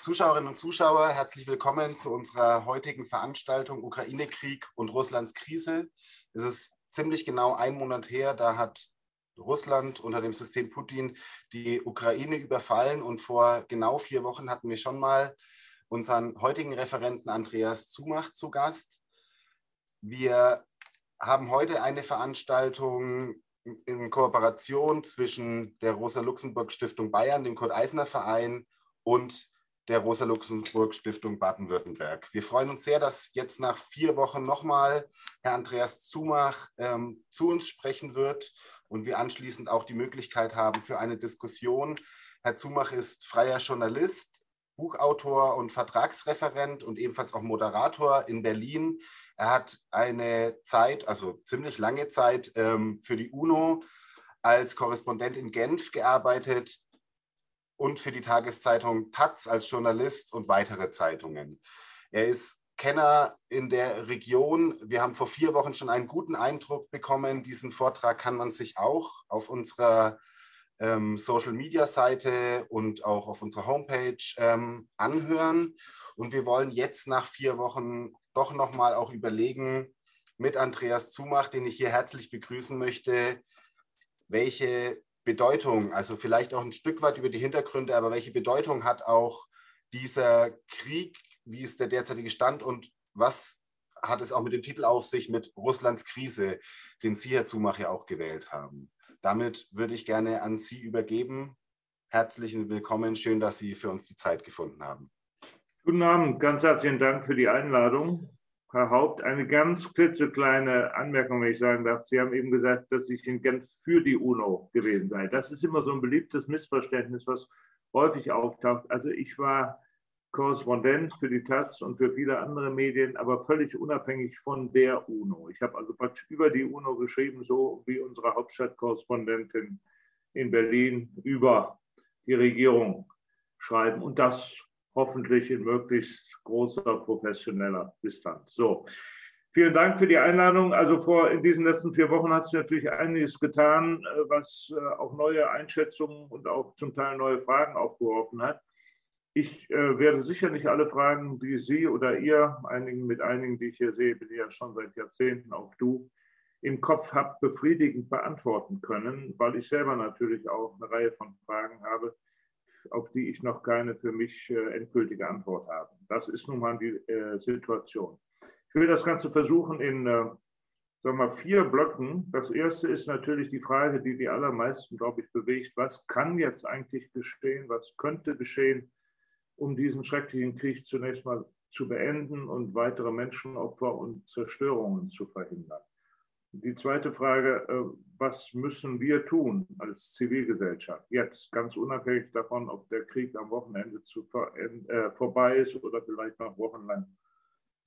Zuschauerinnen und Zuschauer, herzlich willkommen zu unserer heutigen Veranstaltung Ukraine-Krieg und Russlands Krise. Es ist ziemlich genau ein Monat her, da hat Russland unter dem System Putin die Ukraine überfallen und vor genau vier Wochen hatten wir schon mal unseren heutigen Referenten Andreas Zumacht zu Gast. Wir haben heute eine Veranstaltung in Kooperation zwischen der Rosa-Luxemburg-Stiftung Bayern, dem Kurt-Eisner-Verein und der Rosa-Luxemburg-Stiftung Baden-Württemberg. Wir freuen uns sehr, dass jetzt nach vier Wochen nochmal Herr Andreas Zumach ähm, zu uns sprechen wird und wir anschließend auch die Möglichkeit haben für eine Diskussion. Herr Zumach ist freier Journalist, Buchautor und Vertragsreferent und ebenfalls auch Moderator in Berlin. Er hat eine Zeit, also ziemlich lange Zeit, ähm, für die UNO als Korrespondent in Genf gearbeitet, und für die Tageszeitung Taz als Journalist und weitere Zeitungen. Er ist Kenner in der Region. Wir haben vor vier Wochen schon einen guten Eindruck bekommen. Diesen Vortrag kann man sich auch auf unserer ähm, Social-Media-Seite und auch auf unserer Homepage ähm, anhören. Und wir wollen jetzt nach vier Wochen doch nochmal auch überlegen, mit Andreas Zumach, den ich hier herzlich begrüßen möchte, welche Bedeutung, also vielleicht auch ein Stück weit über die Hintergründe, aber welche Bedeutung hat auch dieser Krieg, wie ist der derzeitige Stand und was hat es auch mit dem Titel auf sich mit Russlands Krise, den Sie, Herr Zumach, ja auch gewählt haben. Damit würde ich gerne an Sie übergeben. Herzlichen Willkommen, schön, dass Sie für uns die Zeit gefunden haben. Guten Abend, ganz herzlichen Dank für die Einladung. Herr Haupt, eine ganz klitzekleine Anmerkung, wenn ich sagen darf. Sie haben eben gesagt, dass ich in Genf für die UNO gewesen sei. Das ist immer so ein beliebtes Missverständnis, was häufig auftaucht. Also ich war Korrespondent für die Taz und für viele andere Medien, aber völlig unabhängig von der UNO. Ich habe also praktisch über die UNO geschrieben, so wie unsere Hauptstadtkorrespondentin in Berlin über die Regierung schreiben. Und das hoffentlich in möglichst großer professioneller Distanz. So, vielen Dank für die Einladung. Also vor in diesen letzten vier Wochen hat sich natürlich einiges getan, äh, was äh, auch neue Einschätzungen und auch zum Teil neue Fragen aufgeworfen hat. Ich äh, werde sicher nicht alle Fragen, die Sie oder ihr, einigen mit einigen, die ich hier sehe, bin ich ja schon seit Jahrzehnten auch du, im Kopf habt, befriedigend beantworten können, weil ich selber natürlich auch eine Reihe von Fragen habe, auf die ich noch keine für mich äh, endgültige Antwort habe. Das ist nun mal die äh, Situation. Ich will das Ganze versuchen in äh, sagen wir, vier Blöcken. Das erste ist natürlich die Frage, die die allermeisten, glaube ich, bewegt. Was kann jetzt eigentlich geschehen? Was könnte geschehen, um diesen schrecklichen Krieg zunächst mal zu beenden und weitere Menschenopfer und Zerstörungen zu verhindern? Die zweite Frage, äh, was müssen wir tun als Zivilgesellschaft jetzt, ganz unabhängig davon, ob der Krieg am Wochenende zu, äh, vorbei ist oder vielleicht noch wochenlang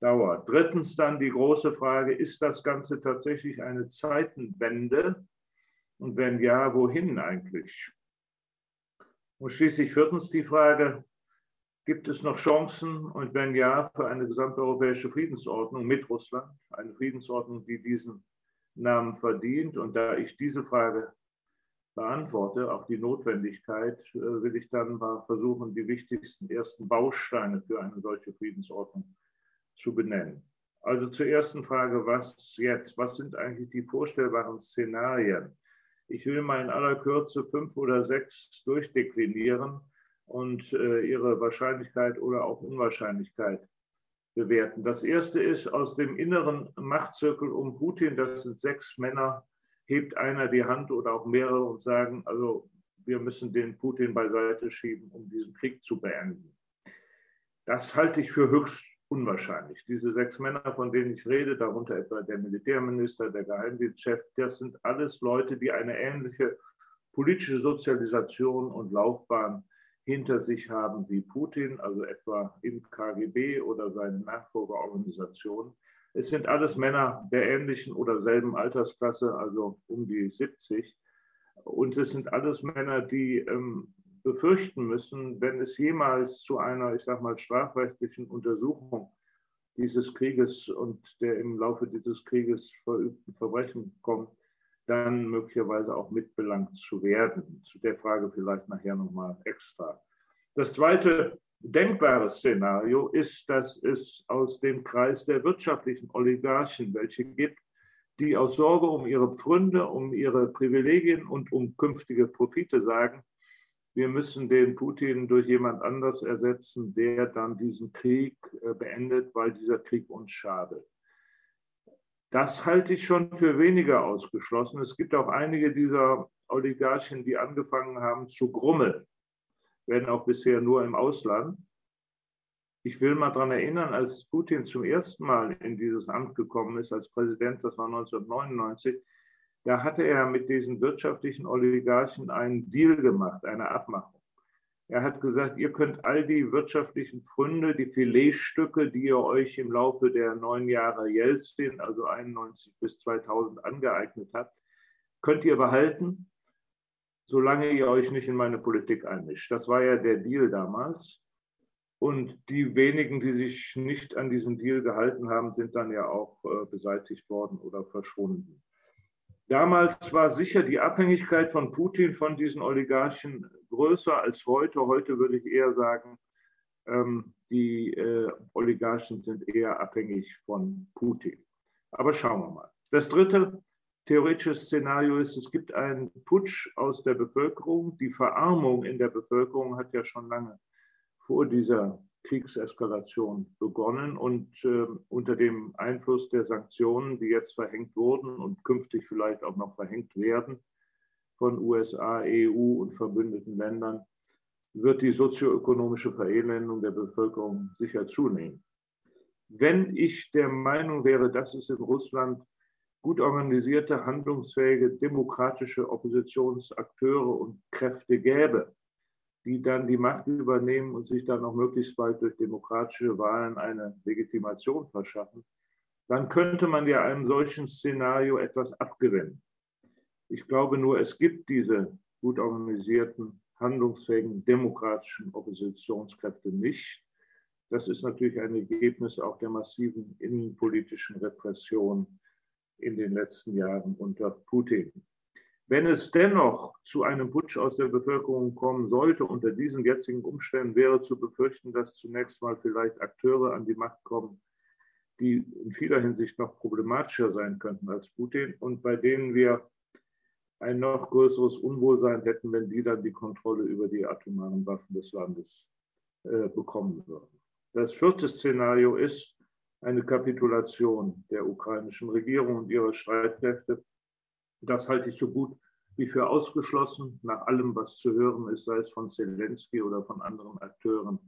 dauert. Drittens dann die große Frage, ist das Ganze tatsächlich eine Zeitenwende? Und wenn ja, wohin eigentlich? Und schließlich viertens die Frage, gibt es noch Chancen und wenn ja, für eine gesamteuropäische Friedensordnung mit Russland, eine Friedensordnung, die diesen Namen verdient. Und da ich diese Frage beantworte, auch die Notwendigkeit, äh, will ich dann mal versuchen, die wichtigsten ersten Bausteine für eine solche Friedensordnung zu benennen. Also zur ersten Frage, was jetzt? Was sind eigentlich die vorstellbaren Szenarien? Ich will mal in aller Kürze fünf oder sechs durchdeklinieren und äh, ihre Wahrscheinlichkeit oder auch Unwahrscheinlichkeit bewerten. Das erste ist aus dem inneren Machtzirkel um Putin, das sind sechs Männer, hebt einer die Hand oder auch mehrere und sagen, also wir müssen den Putin beiseite schieben, um diesen Krieg zu beenden. Das halte ich für höchst unwahrscheinlich. Diese sechs Männer, von denen ich rede, darunter etwa der Militärminister, der Geheimdienstchef, das sind alles Leute, die eine ähnliche politische Sozialisation und Laufbahn hinter sich haben wie Putin, also etwa im KGB oder seine Nachfolgeorganisation. Es sind alles Männer der ähnlichen oder selben Altersklasse, also um die 70. Und es sind alles Männer, die ähm, befürchten müssen, wenn es jemals zu einer, ich sag mal, strafrechtlichen Untersuchung dieses Krieges und der im Laufe dieses Krieges verübten Verbrechen kommt, dann möglicherweise auch mitbelangt zu werden. Zu der Frage vielleicht nachher nochmal extra. Das Zweite, denkbare Szenario ist, dass es aus dem Kreis der wirtschaftlichen Oligarchen welche gibt, die aus Sorge um ihre Pfründe, um ihre Privilegien und um künftige Profite sagen, wir müssen den Putin durch jemand anders ersetzen, der dann diesen Krieg äh, beendet, weil dieser Krieg uns schadet. Das halte ich schon für weniger ausgeschlossen. Es gibt auch einige dieser Oligarchen, die angefangen haben zu grummeln, werden auch bisher nur im Ausland. Ich will mal daran erinnern, als Putin zum ersten Mal in dieses Amt gekommen ist als Präsident, das war 1999, da hatte er mit diesen wirtschaftlichen Oligarchen einen Deal gemacht, eine Abmachung. Er hat gesagt, ihr könnt all die wirtschaftlichen Pfründe, die Filetstücke, die ihr euch im Laufe der neun Jahre Jelzin, also 91 bis 2000 angeeignet habt, könnt ihr behalten, solange ihr euch nicht in meine Politik einmischt. Das war ja der Deal damals. Und die wenigen, die sich nicht an diesen Deal gehalten haben, sind dann ja auch äh, beseitigt worden oder verschwunden. Damals war sicher die Abhängigkeit von Putin von diesen Oligarchen größer als heute. Heute würde ich eher sagen, ähm, die äh, Oligarchen sind eher abhängig von Putin. Aber schauen wir mal. Das dritte theoretische Szenario ist, es gibt einen Putsch aus der Bevölkerung. Die Verarmung in der Bevölkerung hat ja schon lange vor dieser Kriegseskalation begonnen und äh, unter dem Einfluss der Sanktionen, die jetzt verhängt wurden und künftig vielleicht auch noch verhängt werden von USA, EU und verbündeten Ländern, wird die sozioökonomische Verelendung der Bevölkerung sicher zunehmen. Wenn ich der Meinung wäre, dass es in Russland gut organisierte, handlungsfähige, demokratische Oppositionsakteure und Kräfte gäbe, die dann die Macht übernehmen und sich dann auch möglichst bald durch demokratische Wahlen eine Legitimation verschaffen, dann könnte man ja einem solchen Szenario etwas abgewinnen. Ich glaube nur, es gibt diese gut organisierten, handlungsfähigen, demokratischen Oppositionskräfte nicht. Das ist natürlich ein Ergebnis auch der massiven innenpolitischen Repression in den letzten Jahren unter Putin. Wenn es dennoch zu einem Putsch aus der Bevölkerung kommen sollte, unter diesen jetzigen Umständen wäre zu befürchten, dass zunächst mal vielleicht Akteure an die Macht kommen, die in vieler Hinsicht noch problematischer sein könnten als Putin und bei denen wir ein noch größeres Unwohlsein hätten, wenn die dann die Kontrolle über die atomaren Waffen des Landes äh, bekommen würden. Das vierte Szenario ist eine Kapitulation der ukrainischen Regierung und ihrer Streitkräfte das halte ich so gut wie für ausgeschlossen, nach allem, was zu hören ist, sei es von Zelensky oder von anderen Akteuren,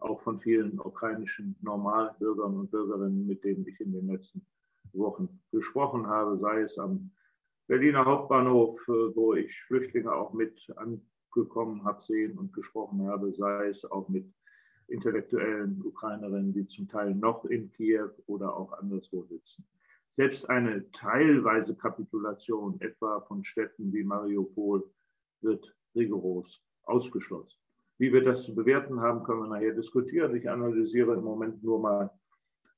auch von vielen ukrainischen Normalbürgern und Bürgerinnen, mit denen ich in den letzten Wochen gesprochen habe, sei es am Berliner Hauptbahnhof, äh, wo ich Flüchtlinge auch mit angekommen habe, sehen und gesprochen habe, sei es auch mit intellektuellen Ukrainerinnen, die zum Teil noch in Kiew oder auch anderswo sitzen. Selbst eine teilweise Kapitulation, etwa von Städten wie Mariupol, wird rigoros ausgeschlossen. Wie wir das zu bewerten haben, können wir nachher diskutieren. Ich analysiere im Moment nur mal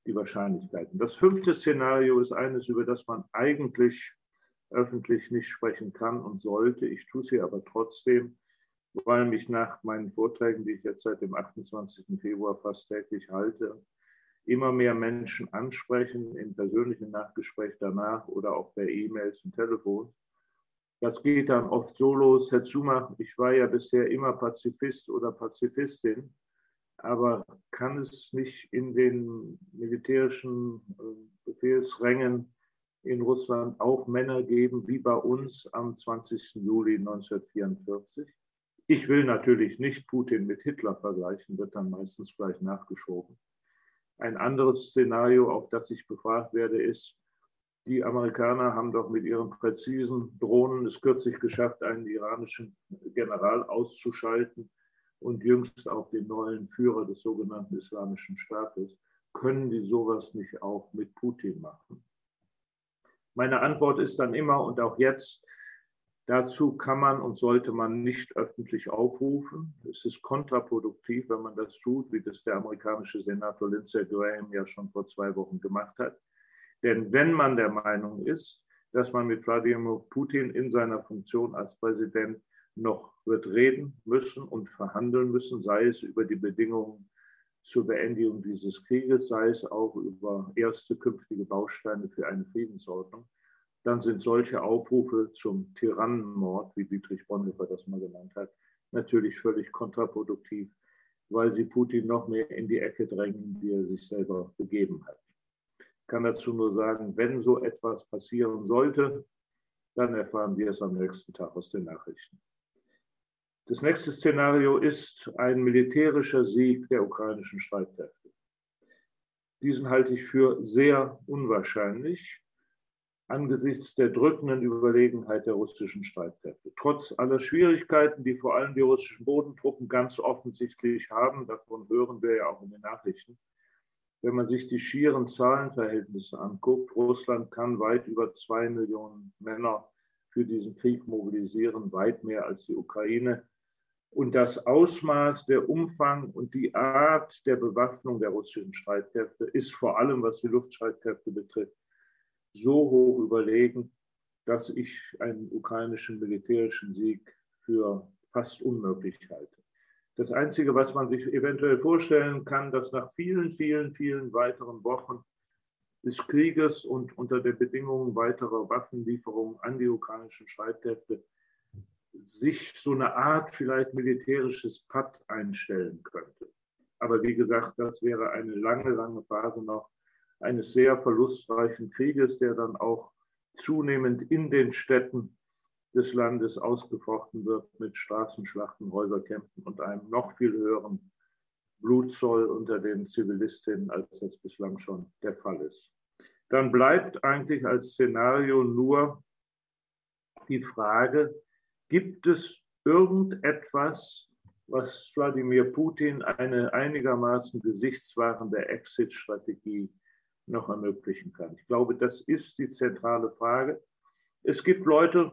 die Wahrscheinlichkeiten. Das fünfte Szenario ist eines, über das man eigentlich öffentlich nicht sprechen kann und sollte. Ich tue es hier aber trotzdem, weil mich nach meinen Vorträgen, die ich jetzt seit dem 28. Februar fast täglich halte, immer mehr Menschen ansprechen im persönlichen Nachgespräch danach oder auch per E-Mails und Telefon. Das geht dann oft so los, Herr Zumach, ich war ja bisher immer Pazifist oder Pazifistin, aber kann es nicht in den militärischen äh, Befehlsrängen in Russland auch Männer geben, wie bei uns am 20. Juli 1944? Ich will natürlich nicht Putin mit Hitler vergleichen, wird dann meistens gleich nachgeschoben. Ein anderes Szenario, auf das ich befragt werde, ist, die Amerikaner haben doch mit ihren präzisen Drohnen es kürzlich geschafft, einen iranischen General auszuschalten und jüngst auch den neuen Führer des sogenannten Islamischen Staates. Können die sowas nicht auch mit Putin machen? Meine Antwort ist dann immer und auch jetzt, Dazu kann man und sollte man nicht öffentlich aufrufen. Es ist kontraproduktiv, wenn man das tut, wie das der amerikanische Senator Lindsey Graham ja schon vor zwei Wochen gemacht hat. Denn wenn man der Meinung ist, dass man mit Wladimir Putin in seiner Funktion als Präsident noch wird reden müssen und verhandeln müssen, sei es über die Bedingungen zur Beendigung dieses Krieges, sei es auch über erste künftige Bausteine für eine Friedensordnung, dann sind solche Aufrufe zum Tyrannenmord, wie Dietrich Bonhoeffer das mal genannt hat, natürlich völlig kontraproduktiv, weil sie Putin noch mehr in die Ecke drängen, die er sich selber begeben hat. Ich kann dazu nur sagen, wenn so etwas passieren sollte, dann erfahren wir es am nächsten Tag aus den Nachrichten. Das nächste Szenario ist ein militärischer Sieg der ukrainischen Streitkräfte. Diesen halte ich für sehr unwahrscheinlich angesichts der drückenden Überlegenheit der russischen Streitkräfte. Trotz aller Schwierigkeiten, die vor allem die russischen Bodentruppen ganz offensichtlich haben, davon hören wir ja auch in den Nachrichten, wenn man sich die schieren Zahlenverhältnisse anguckt, Russland kann weit über zwei Millionen Männer für diesen Krieg mobilisieren, weit mehr als die Ukraine. Und das Ausmaß, der Umfang und die Art der Bewaffnung der russischen Streitkräfte ist vor allem, was die Luftstreitkräfte betrifft, so hoch überlegen, dass ich einen ukrainischen militärischen Sieg für fast unmöglich halte. Das Einzige, was man sich eventuell vorstellen kann, dass nach vielen, vielen, vielen weiteren Wochen des Krieges und unter den Bedingungen weiterer Waffenlieferungen an die ukrainischen Streitkräfte sich so eine Art vielleicht militärisches Patt einstellen könnte. Aber wie gesagt, das wäre eine lange, lange Phase noch eines sehr verlustreichen Krieges, der dann auch zunehmend in den Städten des Landes ausgefochten wird mit Straßenschlachten, Häuserkämpfen und einem noch viel höheren Blutzoll unter den Zivilistinnen, als das bislang schon der Fall ist. Dann bleibt eigentlich als Szenario nur die Frage, Gibt es irgendetwas, was Wladimir Putin eine einigermaßen gesichtswahrende Exit-Strategie noch ermöglichen kann? Ich glaube, das ist die zentrale Frage. Es gibt Leute,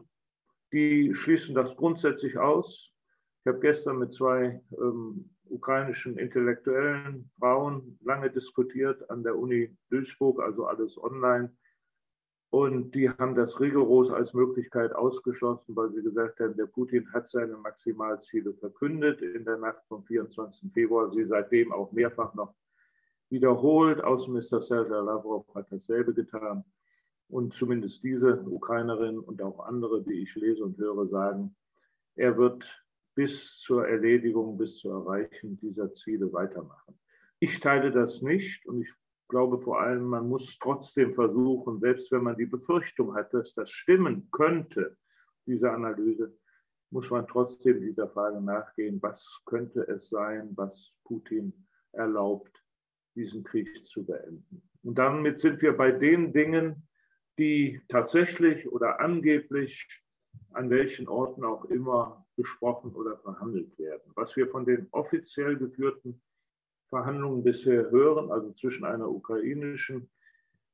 die schließen das grundsätzlich aus. Ich habe gestern mit zwei ähm, ukrainischen intellektuellen Frauen lange diskutiert an der Uni Duisburg, also alles online. Und die haben das rigoros als Möglichkeit ausgeschlossen, weil sie gesagt haben, der Putin hat seine Maximalziele verkündet in der Nacht vom 24. Februar, sie seitdem auch mehrfach noch wiederholt. Außenminister Sergei Lavrov hat dasselbe getan. Und zumindest diese Ukrainerin und auch andere, die ich lese und höre, sagen, er wird bis zur Erledigung, bis zur Erreichen dieser Ziele weitermachen. Ich teile das nicht und ich glaube vor allem, man muss trotzdem versuchen, selbst wenn man die Befürchtung hat, dass das stimmen könnte, diese Analyse, muss man trotzdem dieser Frage nachgehen, was könnte es sein, was Putin erlaubt, diesen Krieg zu beenden. Und damit sind wir bei den Dingen, die tatsächlich oder angeblich an welchen Orten auch immer besprochen oder verhandelt werden. Was wir von den offiziell geführten Verhandlungen bisher hören, also zwischen einer ukrainischen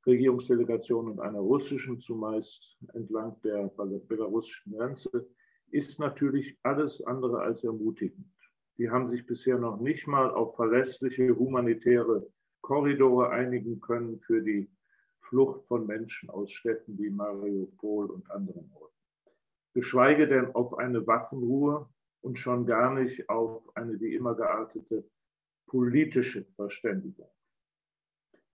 Regierungsdelegation und einer russischen, zumeist entlang der belarussischen Grenze, ist natürlich alles andere als ermutigend. Die haben sich bisher noch nicht mal auf verlässliche humanitäre Korridore einigen können für die Flucht von Menschen aus Städten wie Mariupol und anderen Orten. Geschweige denn auf eine Waffenruhe und schon gar nicht auf eine wie immer geartete politische Verständigung.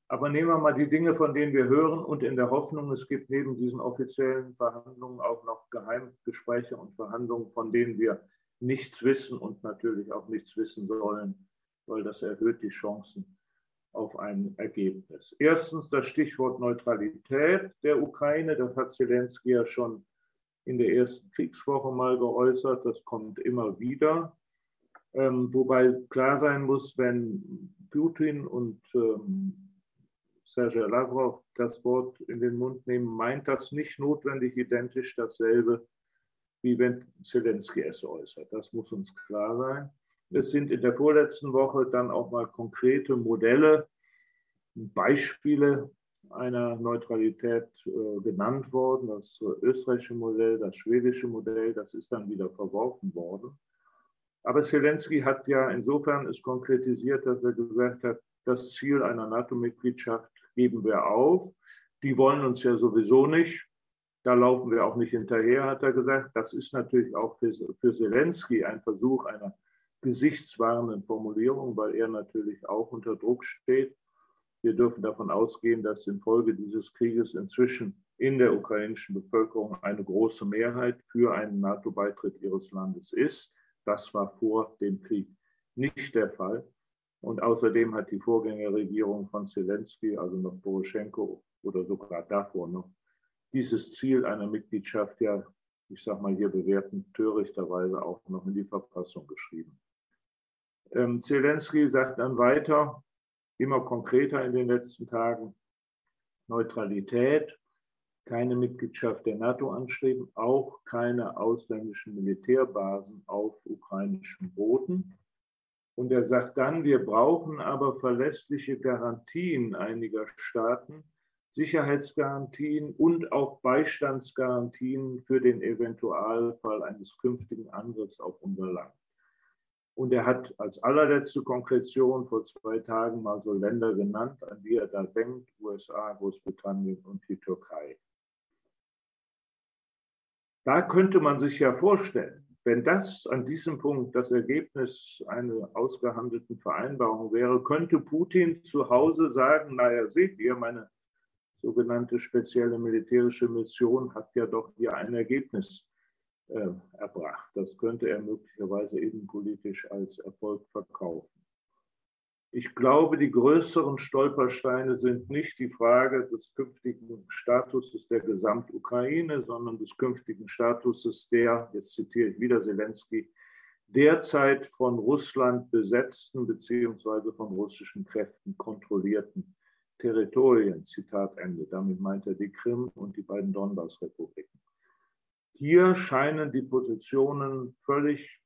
Aber nehmen wir mal die Dinge, von denen wir hören und in der Hoffnung, es gibt neben diesen offiziellen Verhandlungen auch noch Geheimgespräche und Verhandlungen, von denen wir nichts wissen und natürlich auch nichts wissen sollen, weil das erhöht die Chancen auf ein Ergebnis. Erstens das Stichwort Neutralität der Ukraine. Das hat Zelensky ja schon in der ersten Kriegswoche mal geäußert. Das kommt immer wieder. Ähm, wobei klar sein muss, wenn Putin und ähm, Sergei Lavrov das Wort in den Mund nehmen, meint das nicht notwendig identisch dasselbe, wie wenn Zelensky es äußert. Das muss uns klar sein. Es sind in der vorletzten Woche dann auch mal konkrete Modelle, Beispiele einer Neutralität äh, genannt worden. Das österreichische Modell, das schwedische Modell, das ist dann wieder verworfen worden. Aber Zelensky hat ja insofern es konkretisiert, dass er gesagt hat, das Ziel einer NATO-Mitgliedschaft geben wir auf. Die wollen uns ja sowieso nicht. Da laufen wir auch nicht hinterher, hat er gesagt. Das ist natürlich auch für, für Zelensky ein Versuch einer gesichtswahrenden Formulierung, weil er natürlich auch unter Druck steht. Wir dürfen davon ausgehen, dass infolge dieses Krieges inzwischen in der ukrainischen Bevölkerung eine große Mehrheit für einen NATO-Beitritt ihres Landes ist. Das war vor dem Krieg nicht der Fall. Und außerdem hat die Vorgängerregierung von Zelensky, also noch Poroschenko oder sogar davor noch, dieses Ziel einer Mitgliedschaft ja, ich sage mal hier bewerten, törichterweise auch noch in die Verfassung geschrieben. Ähm, Zelensky sagt dann weiter, immer konkreter in den letzten Tagen, Neutralität, keine Mitgliedschaft der NATO anstreben, auch keine ausländischen Militärbasen auf ukrainischem Boden. Und er sagt dann, wir brauchen aber verlässliche Garantien einiger Staaten, Sicherheitsgarantien und auch Beistandsgarantien für den Eventualfall eines künftigen Angriffs auf unser Land. Und er hat als allerletzte Konkretion vor zwei Tagen mal so Länder genannt, an die er da denkt, USA, Großbritannien und die Türkei. Da könnte man sich ja vorstellen, wenn das an diesem Punkt das Ergebnis einer ausgehandelten Vereinbarung wäre, könnte Putin zu Hause sagen, naja, seht ihr, meine sogenannte spezielle militärische Mission hat ja doch hier ein Ergebnis äh, erbracht. Das könnte er möglicherweise innenpolitisch als Erfolg verkaufen. Ich glaube, die größeren Stolpersteine sind nicht die Frage des künftigen Statuses der Gesamtukraine, sondern des künftigen Statuses der, jetzt zitiere ich wieder Zelensky, derzeit von Russland besetzten bzw. von russischen Kräften kontrollierten Territorien. Zitat Ende. Damit meint er die Krim und die beiden Donbass-Republiken. Hier scheinen die Positionen völlig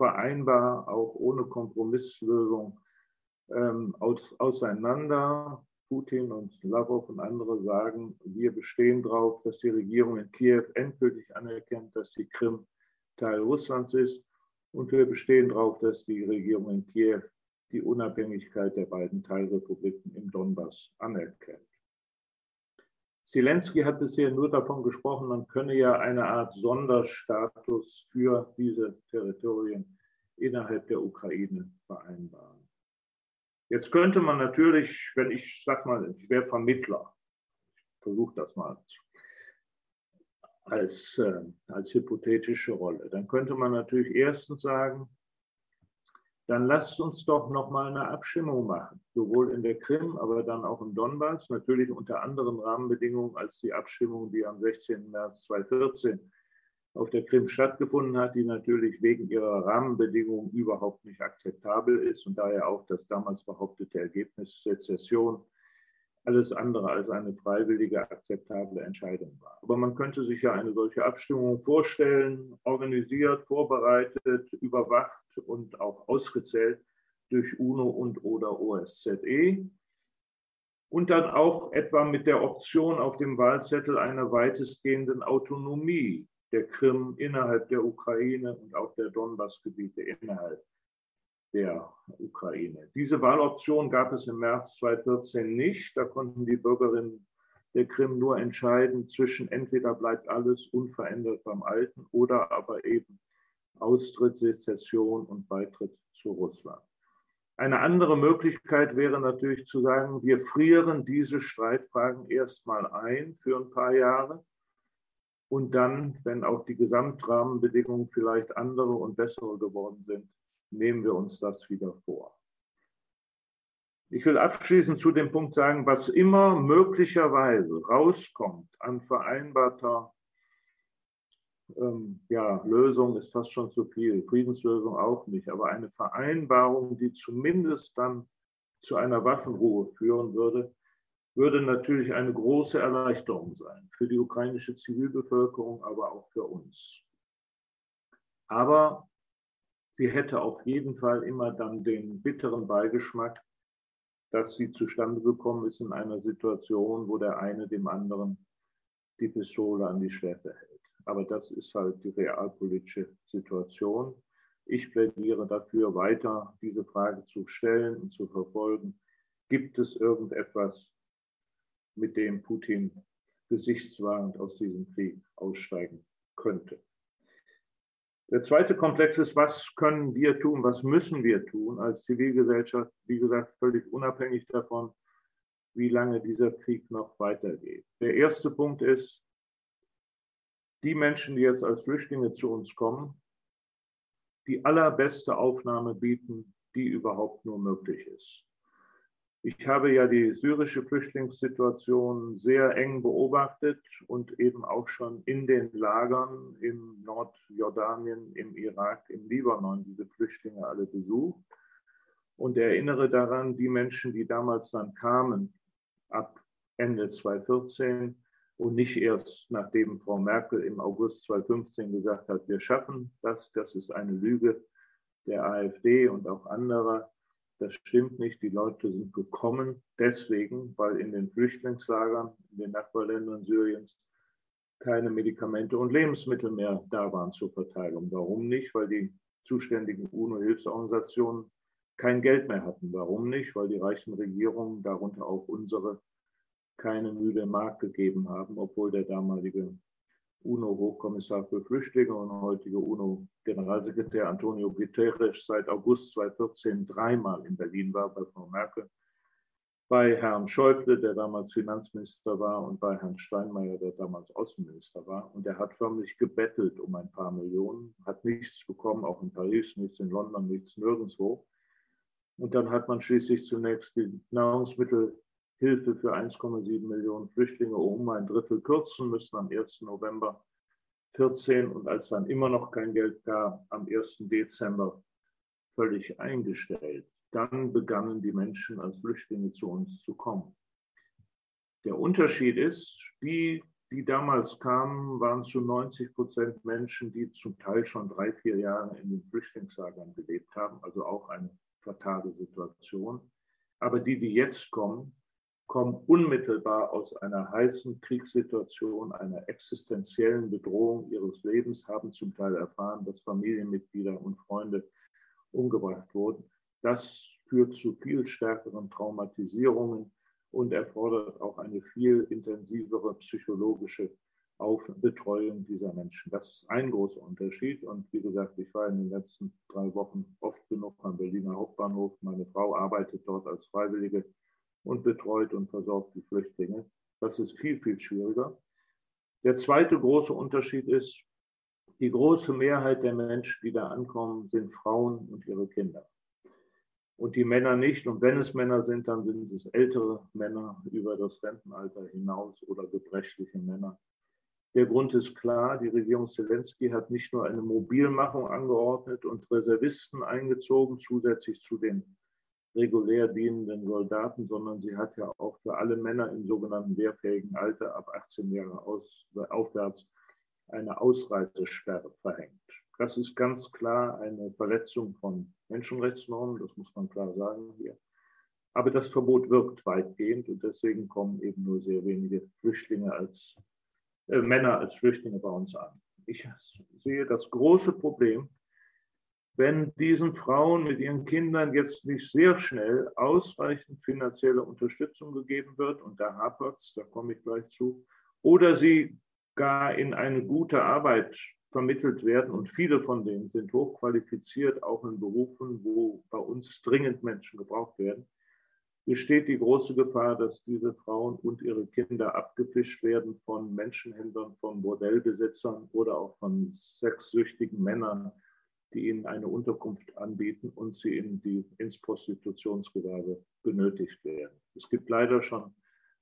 unvereinbar, auch ohne Kompromisslösung ähm, aus, auseinander. Putin und Lavrov und andere sagen, wir bestehen darauf, dass die Regierung in Kiew endgültig anerkennt, dass die Krim Teil Russlands ist. Und wir bestehen darauf, dass die Regierung in Kiew die Unabhängigkeit der beiden Teilrepubliken im Donbass anerkennt. Zelensky hat bisher nur davon gesprochen, man könne ja eine Art Sonderstatus für diese Territorien innerhalb der Ukraine vereinbaren. Jetzt könnte man natürlich, wenn ich sag mal, ich wäre Vermittler, ich versuche das mal als, äh, als hypothetische Rolle, dann könnte man natürlich erstens sagen, dann lasst uns doch nochmal eine Abstimmung machen, sowohl in der Krim, aber dann auch im Donbass, natürlich unter anderen Rahmenbedingungen als die Abstimmung, die am 16. März 2014 auf der Krim stattgefunden hat, die natürlich wegen ihrer Rahmenbedingungen überhaupt nicht akzeptabel ist und daher auch das damals behauptete Ergebnis Sezession alles andere als eine freiwillige, akzeptable Entscheidung war. Aber man könnte sich ja eine solche Abstimmung vorstellen, organisiert, vorbereitet, überwacht und auch ausgezählt durch UNO und oder OSZE. Und dann auch etwa mit der Option auf dem Wahlzettel einer weitestgehenden Autonomie der Krim innerhalb der Ukraine und auch der Donbassgebiete innerhalb der Ukraine. Diese Wahloption gab es im März 2014 nicht. Da konnten die Bürgerinnen der Krim nur entscheiden zwischen entweder bleibt alles unverändert beim Alten oder aber eben Austritt, Sezession und Beitritt zu Russland. Eine andere Möglichkeit wäre natürlich zu sagen, wir frieren diese Streitfragen erstmal ein für ein paar Jahre und dann, wenn auch die Gesamtrahmenbedingungen vielleicht andere und bessere geworden sind, nehmen wir uns das wieder vor. Ich will abschließend zu dem Punkt sagen, was immer möglicherweise rauskommt an vereinbarter ähm, ja, Lösung ist fast schon zu viel, Friedenslösung auch nicht, aber eine Vereinbarung, die zumindest dann zu einer Waffenruhe führen würde, würde natürlich eine große Erleichterung sein für die ukrainische Zivilbevölkerung, aber auch für uns. Aber sie hätte auf jeden Fall immer dann den bitteren Beigeschmack, dass sie zustande gekommen ist in einer Situation, wo der eine dem anderen die Pistole an die Schläfe hält. Aber das ist halt die realpolitische Situation. Ich plädiere dafür, weiter diese Frage zu stellen und zu verfolgen. Gibt es irgendetwas, mit dem Putin gesichtswahrend aus diesem Krieg aussteigen könnte. Der zweite Komplex ist, was können wir tun, was müssen wir tun als Zivilgesellschaft, wie gesagt, völlig unabhängig davon, wie lange dieser Krieg noch weitergeht. Der erste Punkt ist, die Menschen, die jetzt als Flüchtlinge zu uns kommen, die allerbeste Aufnahme bieten, die überhaupt nur möglich ist. Ich habe ja die syrische Flüchtlingssituation sehr eng beobachtet und eben auch schon in den Lagern in Nordjordanien, im Irak, im Libanon diese Flüchtlinge alle besucht und erinnere daran, die Menschen, die damals dann kamen, ab Ende 2014 und nicht erst nachdem Frau Merkel im August 2015 gesagt hat, wir schaffen das, das ist eine Lüge der AfD und auch anderer das stimmt nicht. Die Leute sind gekommen deswegen, weil in den Flüchtlingslagern in den Nachbarländern Syriens keine Medikamente und Lebensmittel mehr da waren zur Verteilung. Warum nicht? Weil die zuständigen UNO-Hilfsorganisationen kein Geld mehr hatten. Warum nicht? Weil die reichen Regierungen, darunter auch unsere, keine müde Mark gegeben haben, obwohl der damalige UNO-Hochkommissar für Flüchtlinge und heutige UNO-Generalsekretär Antonio Guterres seit August 2014 dreimal in Berlin war bei Frau Merkel, bei Herrn Schäuble, der damals Finanzminister war, und bei Herrn Steinmeier, der damals Außenminister war. Und er hat förmlich gebettelt um ein paar Millionen, hat nichts bekommen, auch in Paris, nichts in London, nichts nirgendwo. Und dann hat man schließlich zunächst die Nahrungsmittel Hilfe für 1,7 Millionen Flüchtlinge um ein Drittel kürzen müssen am 1. November 14 und als dann immer noch kein Geld gab, am 1. Dezember völlig eingestellt. Dann begannen die Menschen als Flüchtlinge zu uns zu kommen. Der Unterschied ist, die, die damals kamen, waren zu 90 Prozent Menschen, die zum Teil schon drei, vier Jahre in den Flüchtlingslagern gelebt haben, also auch eine fatale Situation. Aber die, die jetzt kommen, kommen unmittelbar aus einer heißen Kriegssituation, einer existenziellen Bedrohung ihres Lebens, haben zum Teil erfahren, dass Familienmitglieder und Freunde umgebracht wurden. Das führt zu viel stärkeren Traumatisierungen und erfordert auch eine viel intensivere psychologische Auf Betreuung dieser Menschen. Das ist ein großer Unterschied. Und wie gesagt, ich war in den letzten drei Wochen oft genug am Berliner Hauptbahnhof. Meine Frau arbeitet dort als Freiwillige und betreut und versorgt die Flüchtlinge. Das ist viel, viel schwieriger. Der zweite große Unterschied ist, die große Mehrheit der Menschen, die da ankommen, sind Frauen und ihre Kinder. Und die Männer nicht. Und wenn es Männer sind, dann sind es ältere Männer über das Rentenalter hinaus oder gebrechliche Männer. Der Grund ist klar, die Regierung Zelensky hat nicht nur eine Mobilmachung angeordnet und Reservisten eingezogen, zusätzlich zu den regulär dienenden Soldaten, sondern sie hat ja auch für alle Männer im sogenannten wehrfähigen Alter ab 18 Jahre aus, aufwärts eine Ausreisesperre verhängt. Das ist ganz klar eine Verletzung von Menschenrechtsnormen, das muss man klar sagen hier. Aber das Verbot wirkt weitgehend und deswegen kommen eben nur sehr wenige Flüchtlinge als äh, Männer als Flüchtlinge bei uns an. Ich sehe das große Problem, wenn diesen Frauen mit ihren Kindern jetzt nicht sehr schnell ausreichend finanzielle Unterstützung gegeben wird, und da hapert es, da komme ich gleich zu, oder sie gar in eine gute Arbeit vermittelt werden, und viele von denen sind hochqualifiziert, auch in Berufen, wo bei uns dringend Menschen gebraucht werden, besteht die große Gefahr, dass diese Frauen und ihre Kinder abgefischt werden von Menschenhändlern, von Bordellbesitzern oder auch von sexsüchtigen Männern, die ihnen eine Unterkunft anbieten und sie in die, ins Prostitutionsgewerbe benötigt werden. Es gibt leider schon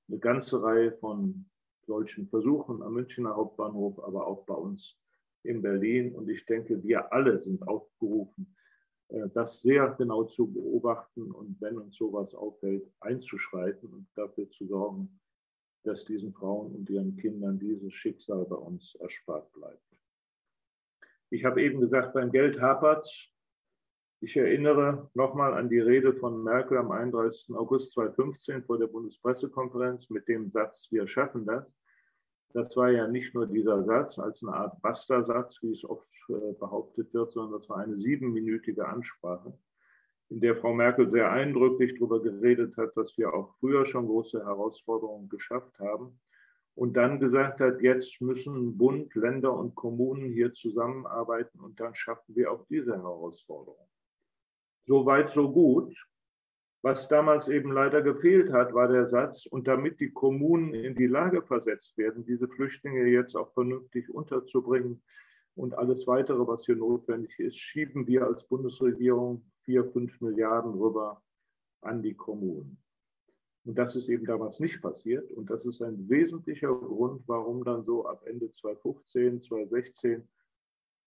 eine ganze Reihe von solchen Versuchen am Münchner Hauptbahnhof, aber auch bei uns in Berlin. Und ich denke, wir alle sind aufgerufen, äh, das sehr genau zu beobachten und wenn uns sowas auffällt, einzuschreiten und dafür zu sorgen, dass diesen Frauen und ihren Kindern dieses Schicksal bei uns erspart bleibt. Ich habe eben gesagt, beim Geld hapert Ich erinnere nochmal an die Rede von Merkel am 31. August 2015 vor der Bundespressekonferenz mit dem Satz, wir schaffen das. Das war ja nicht nur dieser Satz als eine Art Basta-Satz, wie es oft äh, behauptet wird, sondern das war eine siebenminütige Ansprache, in der Frau Merkel sehr eindrücklich darüber geredet hat, dass wir auch früher schon große Herausforderungen geschafft haben und dann gesagt hat, jetzt müssen Bund, Länder und Kommunen hier zusammenarbeiten und dann schaffen wir auch diese Herausforderung. So weit, so gut. Was damals eben leider gefehlt hat, war der Satz, und damit die Kommunen in die Lage versetzt werden, diese Flüchtlinge jetzt auch vernünftig unterzubringen und alles weitere, was hier notwendig ist, schieben wir als Bundesregierung vier, fünf Milliarden rüber an die Kommunen. Und das ist eben damals nicht passiert. Und das ist ein wesentlicher Grund, warum dann so ab Ende 2015, 2016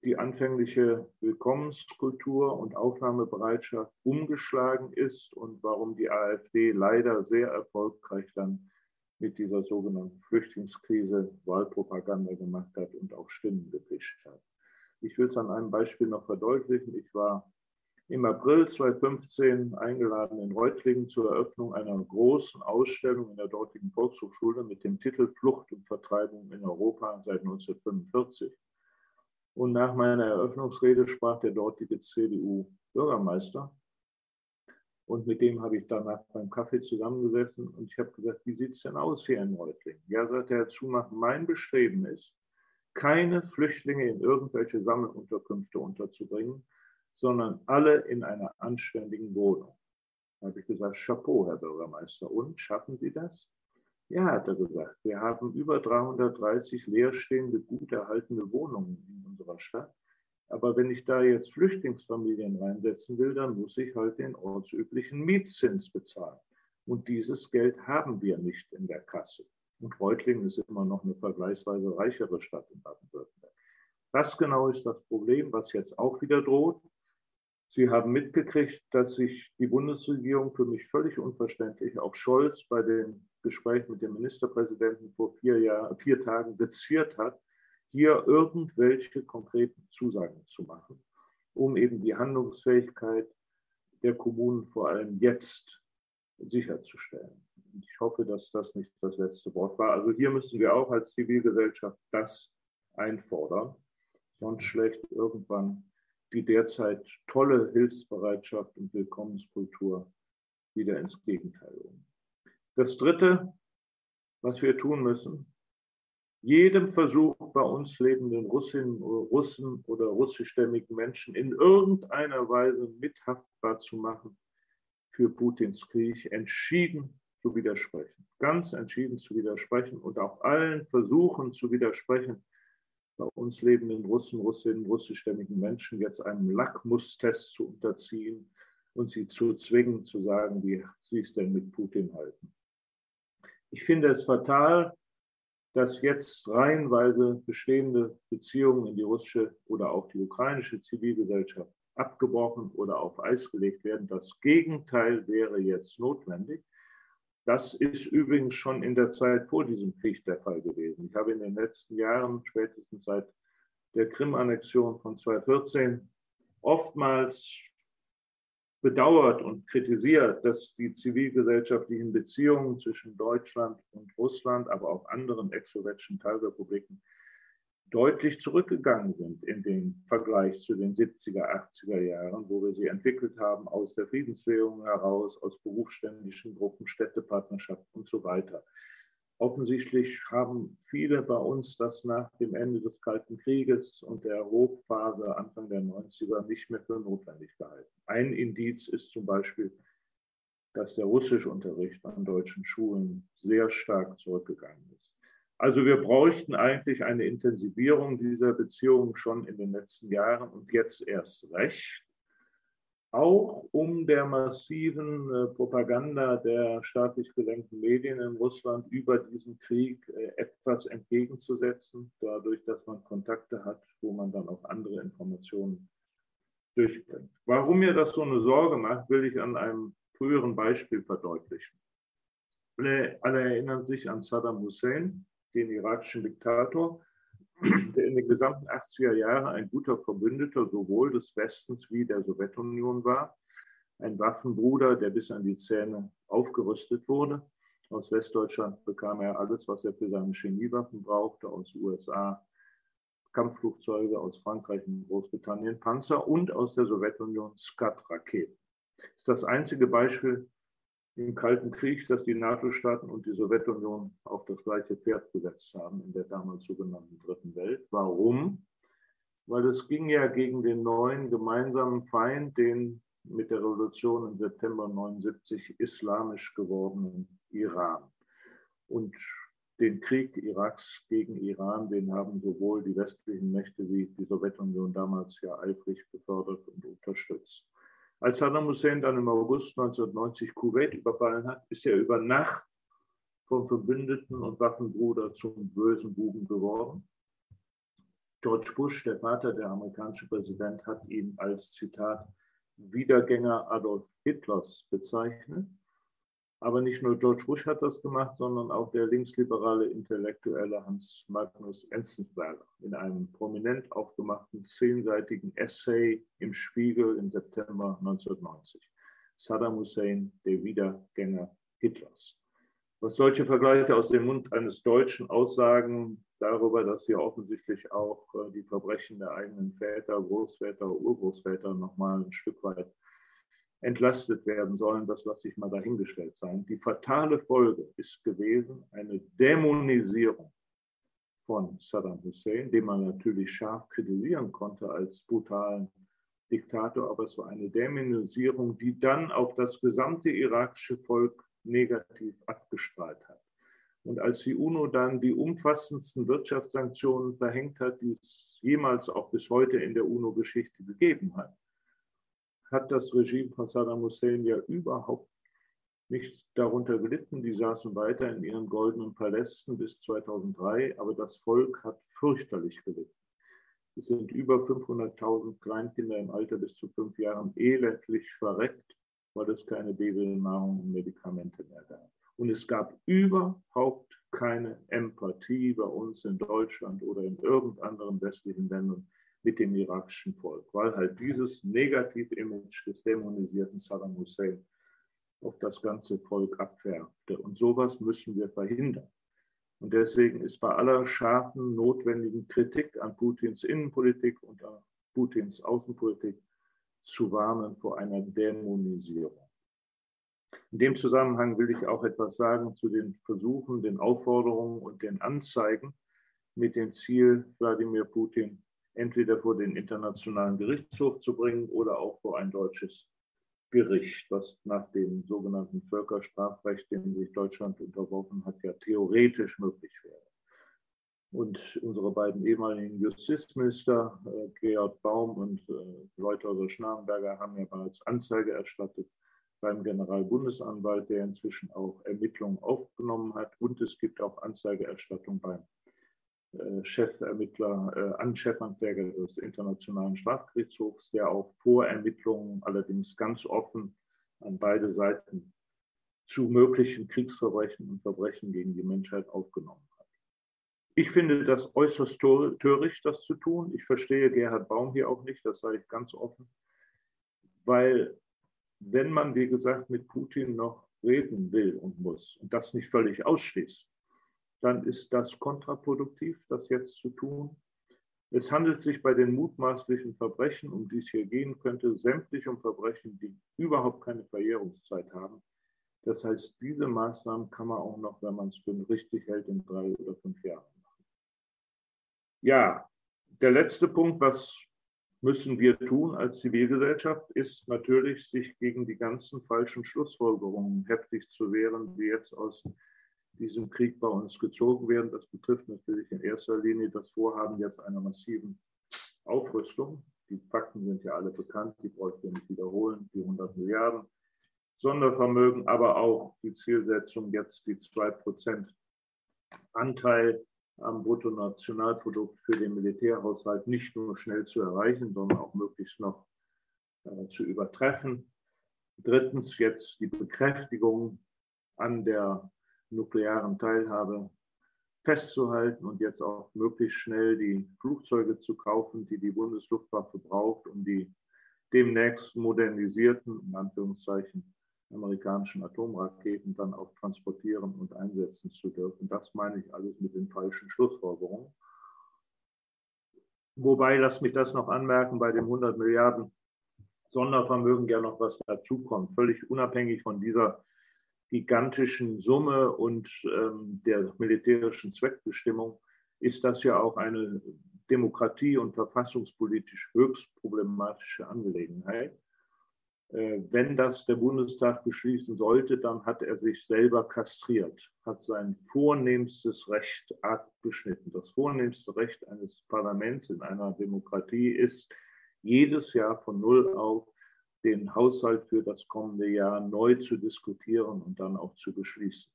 die anfängliche Willkommenskultur und Aufnahmebereitschaft umgeschlagen ist und warum die AfD leider sehr erfolgreich dann mit dieser sogenannten Flüchtlingskrise Wahlpropaganda gemacht hat und auch Stimmen gefischt hat. Ich will es an einem Beispiel noch verdeutlichen. Ich war im April 2015 eingeladen in Reutlingen zur Eröffnung einer großen Ausstellung in der dortigen Volkshochschule mit dem Titel Flucht und Vertreibung in Europa seit 1945. Und nach meiner Eröffnungsrede sprach der dortige CDU-Bürgermeister. Und mit dem habe ich danach beim Kaffee zusammengesessen und ich habe gesagt, wie sieht es denn aus hier in Reutlingen? Ja, sagt der Herr Zumach, mein Bestreben ist, keine Flüchtlinge in irgendwelche Sammelunterkünfte unterzubringen, sondern alle in einer anständigen Wohnung. Da habe ich gesagt, Chapeau, Herr Bürgermeister. Und schaffen Sie das? Ja, hat er gesagt, wir haben über 330 leerstehende, gut erhaltene Wohnungen in unserer Stadt. Aber wenn ich da jetzt Flüchtlingsfamilien reinsetzen will, dann muss ich halt den ortsüblichen Mietzins bezahlen. Und dieses Geld haben wir nicht in der Kasse. Und Reutlingen ist immer noch eine vergleichsweise reichere Stadt in Baden-Württemberg. Das genau ist das Problem, was jetzt auch wieder droht. Sie haben mitgekriegt, dass sich die Bundesregierung für mich völlig unverständlich, auch Scholz bei dem Gespräch mit dem Ministerpräsidenten vor vier, Jahr, vier Tagen geziert hat, hier irgendwelche konkreten Zusagen zu machen, um eben die Handlungsfähigkeit der Kommunen vor allem jetzt sicherzustellen. Ich hoffe, dass das nicht das letzte Wort war. Also hier müssen wir auch als Zivilgesellschaft das einfordern. Sonst schlägt irgendwann die derzeit tolle Hilfsbereitschaft und Willkommenskultur wieder ins Gegenteil um. Das Dritte, was wir tun müssen, jedem Versuch bei uns lebenden Russinnen oder Russen oder russischstämmigen Menschen in irgendeiner Weise mithaftbar zu machen für Putins Krieg, entschieden zu widersprechen, ganz entschieden zu widersprechen und auch allen Versuchen zu widersprechen, bei uns lebenden Russen, Russinnen, russischstämmigen Menschen jetzt einem Lackmustest zu unterziehen und sie zu zwingen, zu sagen, wie sie es denn mit Putin halten. Ich finde es fatal, dass jetzt reihenweise bestehende Beziehungen in die russische oder auch die ukrainische Zivilgesellschaft abgebrochen oder auf Eis gelegt werden. Das Gegenteil wäre jetzt notwendig. Das ist übrigens schon in der Zeit vor diesem Krieg der Fall gewesen. Ich habe in den letzten Jahren, spätestens seit der Krim-Annexion von 2014, oftmals bedauert und kritisiert, dass die zivilgesellschaftlichen Beziehungen zwischen Deutschland und Russland, aber auch anderen ex-sowjetischen Teilrepubliken deutlich zurückgegangen sind in dem Vergleich zu den 70er, 80er Jahren, wo wir sie entwickelt haben aus der Friedensbewegung heraus, aus berufsständischen Gruppen, Städtepartnerschaft und so weiter. Offensichtlich haben viele bei uns das nach dem Ende des Kalten Krieges und der Hochphase Anfang der 90er nicht mehr für notwendig gehalten. Ein Indiz ist zum Beispiel, dass der Russischunterricht an deutschen Schulen sehr stark zurückgegangen ist. Also wir bräuchten eigentlich eine Intensivierung dieser Beziehungen schon in den letzten Jahren und jetzt erst recht, auch um der massiven äh, Propaganda der staatlich gelenkten Medien in Russland über diesen Krieg äh, etwas entgegenzusetzen, dadurch, dass man Kontakte hat, wo man dann auch andere Informationen durchbringt. Warum mir das so eine Sorge macht, will ich an einem früheren Beispiel verdeutlichen. Alle, alle erinnern sich an Saddam Hussein, den irakischen Diktator, der in den gesamten 80er Jahren ein guter Verbündeter sowohl des Westens wie der Sowjetunion war. Ein Waffenbruder, der bis an die Zähne aufgerüstet wurde. Aus Westdeutschland bekam er alles, was er für seine Chemiewaffen brauchte, aus USA Kampfflugzeuge, aus Frankreich und Großbritannien Panzer und aus der Sowjetunion Skat-Raketen. Das ist das einzige Beispiel, im Kalten Krieg, dass die NATO-Staaten und die Sowjetunion auf das gleiche Pferd gesetzt haben in der damals sogenannten Dritten Welt. Warum? Weil es ging ja gegen den neuen gemeinsamen Feind, den mit der Revolution im September 79 islamisch gewordenen Iran. Und den Krieg Iraks gegen Iran, den haben sowohl die westlichen Mächte wie die Sowjetunion damals ja eifrig befördert und unterstützt. Als Saddam Hussein dann im August 1990 Kuwait überfallen hat, ist er über Nacht vom Verbündeten und Waffenbruder zum bösen Buben geworden. George Bush, der Vater, der amerikanische Präsident, hat ihn als Zitat Wiedergänger Adolf Hitlers bezeichnet. Aber nicht nur George Bush hat das gemacht, sondern auch der linksliberale Intellektuelle Hans Magnus Enzensberger in einem prominent aufgemachten zehnseitigen Essay im Spiegel im September 1990. Saddam Hussein, der Wiedergänger Hitlers. Was solche Vergleiche aus dem Mund eines Deutschen aussagen darüber, dass hier offensichtlich auch äh, die Verbrechen der eigenen Väter, Großväter, Urgroßväter nochmal ein Stück weit entlastet werden sollen, das lasse ich mal dahingestellt sein. Die fatale Folge ist gewesen eine Dämonisierung von Saddam Hussein, den man natürlich scharf kritisieren konnte als brutalen Diktator, aber es war eine Dämonisierung, die dann auf das gesamte irakische Volk negativ abgestrahlt hat. Und als die UNO dann die umfassendsten Wirtschaftssanktionen verhängt hat, die es jemals auch bis heute in der UNO-Geschichte gegeben hat, hat das Regime von Saddam Hussein ja überhaupt nicht darunter gelitten. Die saßen weiter in ihren goldenen Palästen bis 2003, aber das Volk hat fürchterlich gelitten. Es sind über 500.000 Kleinkinder im Alter bis zu fünf Jahren elendlich verreckt, weil es keine Babynahrung und Medikamente mehr gab. Und es gab überhaupt keine Empathie bei uns in Deutschland oder in irgendeinem westlichen Ländern mit dem irakischen Volk, weil halt dieses negative Image des dämonisierten Saddam Hussein auf das ganze Volk abfärbte. Und sowas müssen wir verhindern. Und deswegen ist bei aller scharfen, notwendigen Kritik an Putins Innenpolitik und an Putins Außenpolitik zu warnen vor einer Dämonisierung. In dem Zusammenhang will ich auch etwas sagen zu den Versuchen, den Aufforderungen und den Anzeigen mit dem Ziel, Wladimir Putin entweder vor den Internationalen Gerichtshof zu bringen oder auch vor ein deutsches Gericht, was nach dem sogenannten Völkerstrafrecht, dem sich Deutschland unterworfen hat, ja theoretisch möglich wäre. Und unsere beiden ehemaligen Justizminister, äh, Georg Baum und äh, Leutherer Schnarrenberger, haben ja bereits Anzeige erstattet beim Generalbundesanwalt, der inzwischen auch Ermittlungen aufgenommen hat. Und es gibt auch Anzeigeerstattung beim Chefermittler, äh, an Chefanzeiger des Internationalen Strafgerichtshofs, der auch vor Ermittlungen allerdings ganz offen an beide Seiten zu möglichen Kriegsverbrechen und Verbrechen gegen die Menschheit aufgenommen hat. Ich finde das äußerst töricht, das zu tun. Ich verstehe Gerhard Baum hier auch nicht, das sage ich ganz offen, weil wenn man, wie gesagt, mit Putin noch reden will und muss und das nicht völlig ausschließt, dann ist das kontraproduktiv, das jetzt zu tun. Es handelt sich bei den mutmaßlichen Verbrechen, um die es hier gehen könnte, sämtlich um Verbrechen, die überhaupt keine Verjährungszeit haben. Das heißt, diese Maßnahmen kann man auch noch, wenn man es für richtig hält, in drei oder fünf Jahren machen. Ja, der letzte Punkt, was müssen wir tun als Zivilgesellschaft, ist natürlich, sich gegen die ganzen falschen Schlussfolgerungen heftig zu wehren, die jetzt aus diesem Krieg bei uns gezogen werden. Das betrifft natürlich in erster Linie das Vorhaben jetzt einer massiven Aufrüstung. Die Fakten sind ja alle bekannt, die bräuchte ich nicht wiederholen, die 100 Milliarden Sondervermögen, aber auch die Zielsetzung, jetzt die 2% Anteil am Bruttonationalprodukt für den Militärhaushalt nicht nur schnell zu erreichen, sondern auch möglichst noch äh, zu übertreffen. Drittens jetzt die Bekräftigung an der nuklearen Teilhabe festzuhalten und jetzt auch möglichst schnell die Flugzeuge zu kaufen, die die Bundesluftwaffe braucht, um die demnächst modernisierten, in Anführungszeichen, amerikanischen Atomraketen dann auch transportieren und einsetzen zu dürfen. Das meine ich alles mit den falschen Schlussfolgerungen. Wobei, lass mich das noch anmerken, bei dem 100 Milliarden Sondervermögen ja noch was dazukommt, völlig unabhängig von dieser gigantischen Summe und ähm, der militärischen Zweckbestimmung ist das ja auch eine demokratie- und verfassungspolitisch höchst problematische Angelegenheit. Äh, wenn das der Bundestag beschließen sollte, dann hat er sich selber kastriert, hat sein vornehmstes Recht abgeschnitten. Das vornehmste Recht eines Parlaments in einer Demokratie ist, jedes Jahr von Null auf den Haushalt für das kommende Jahr neu zu diskutieren und dann auch zu beschließen.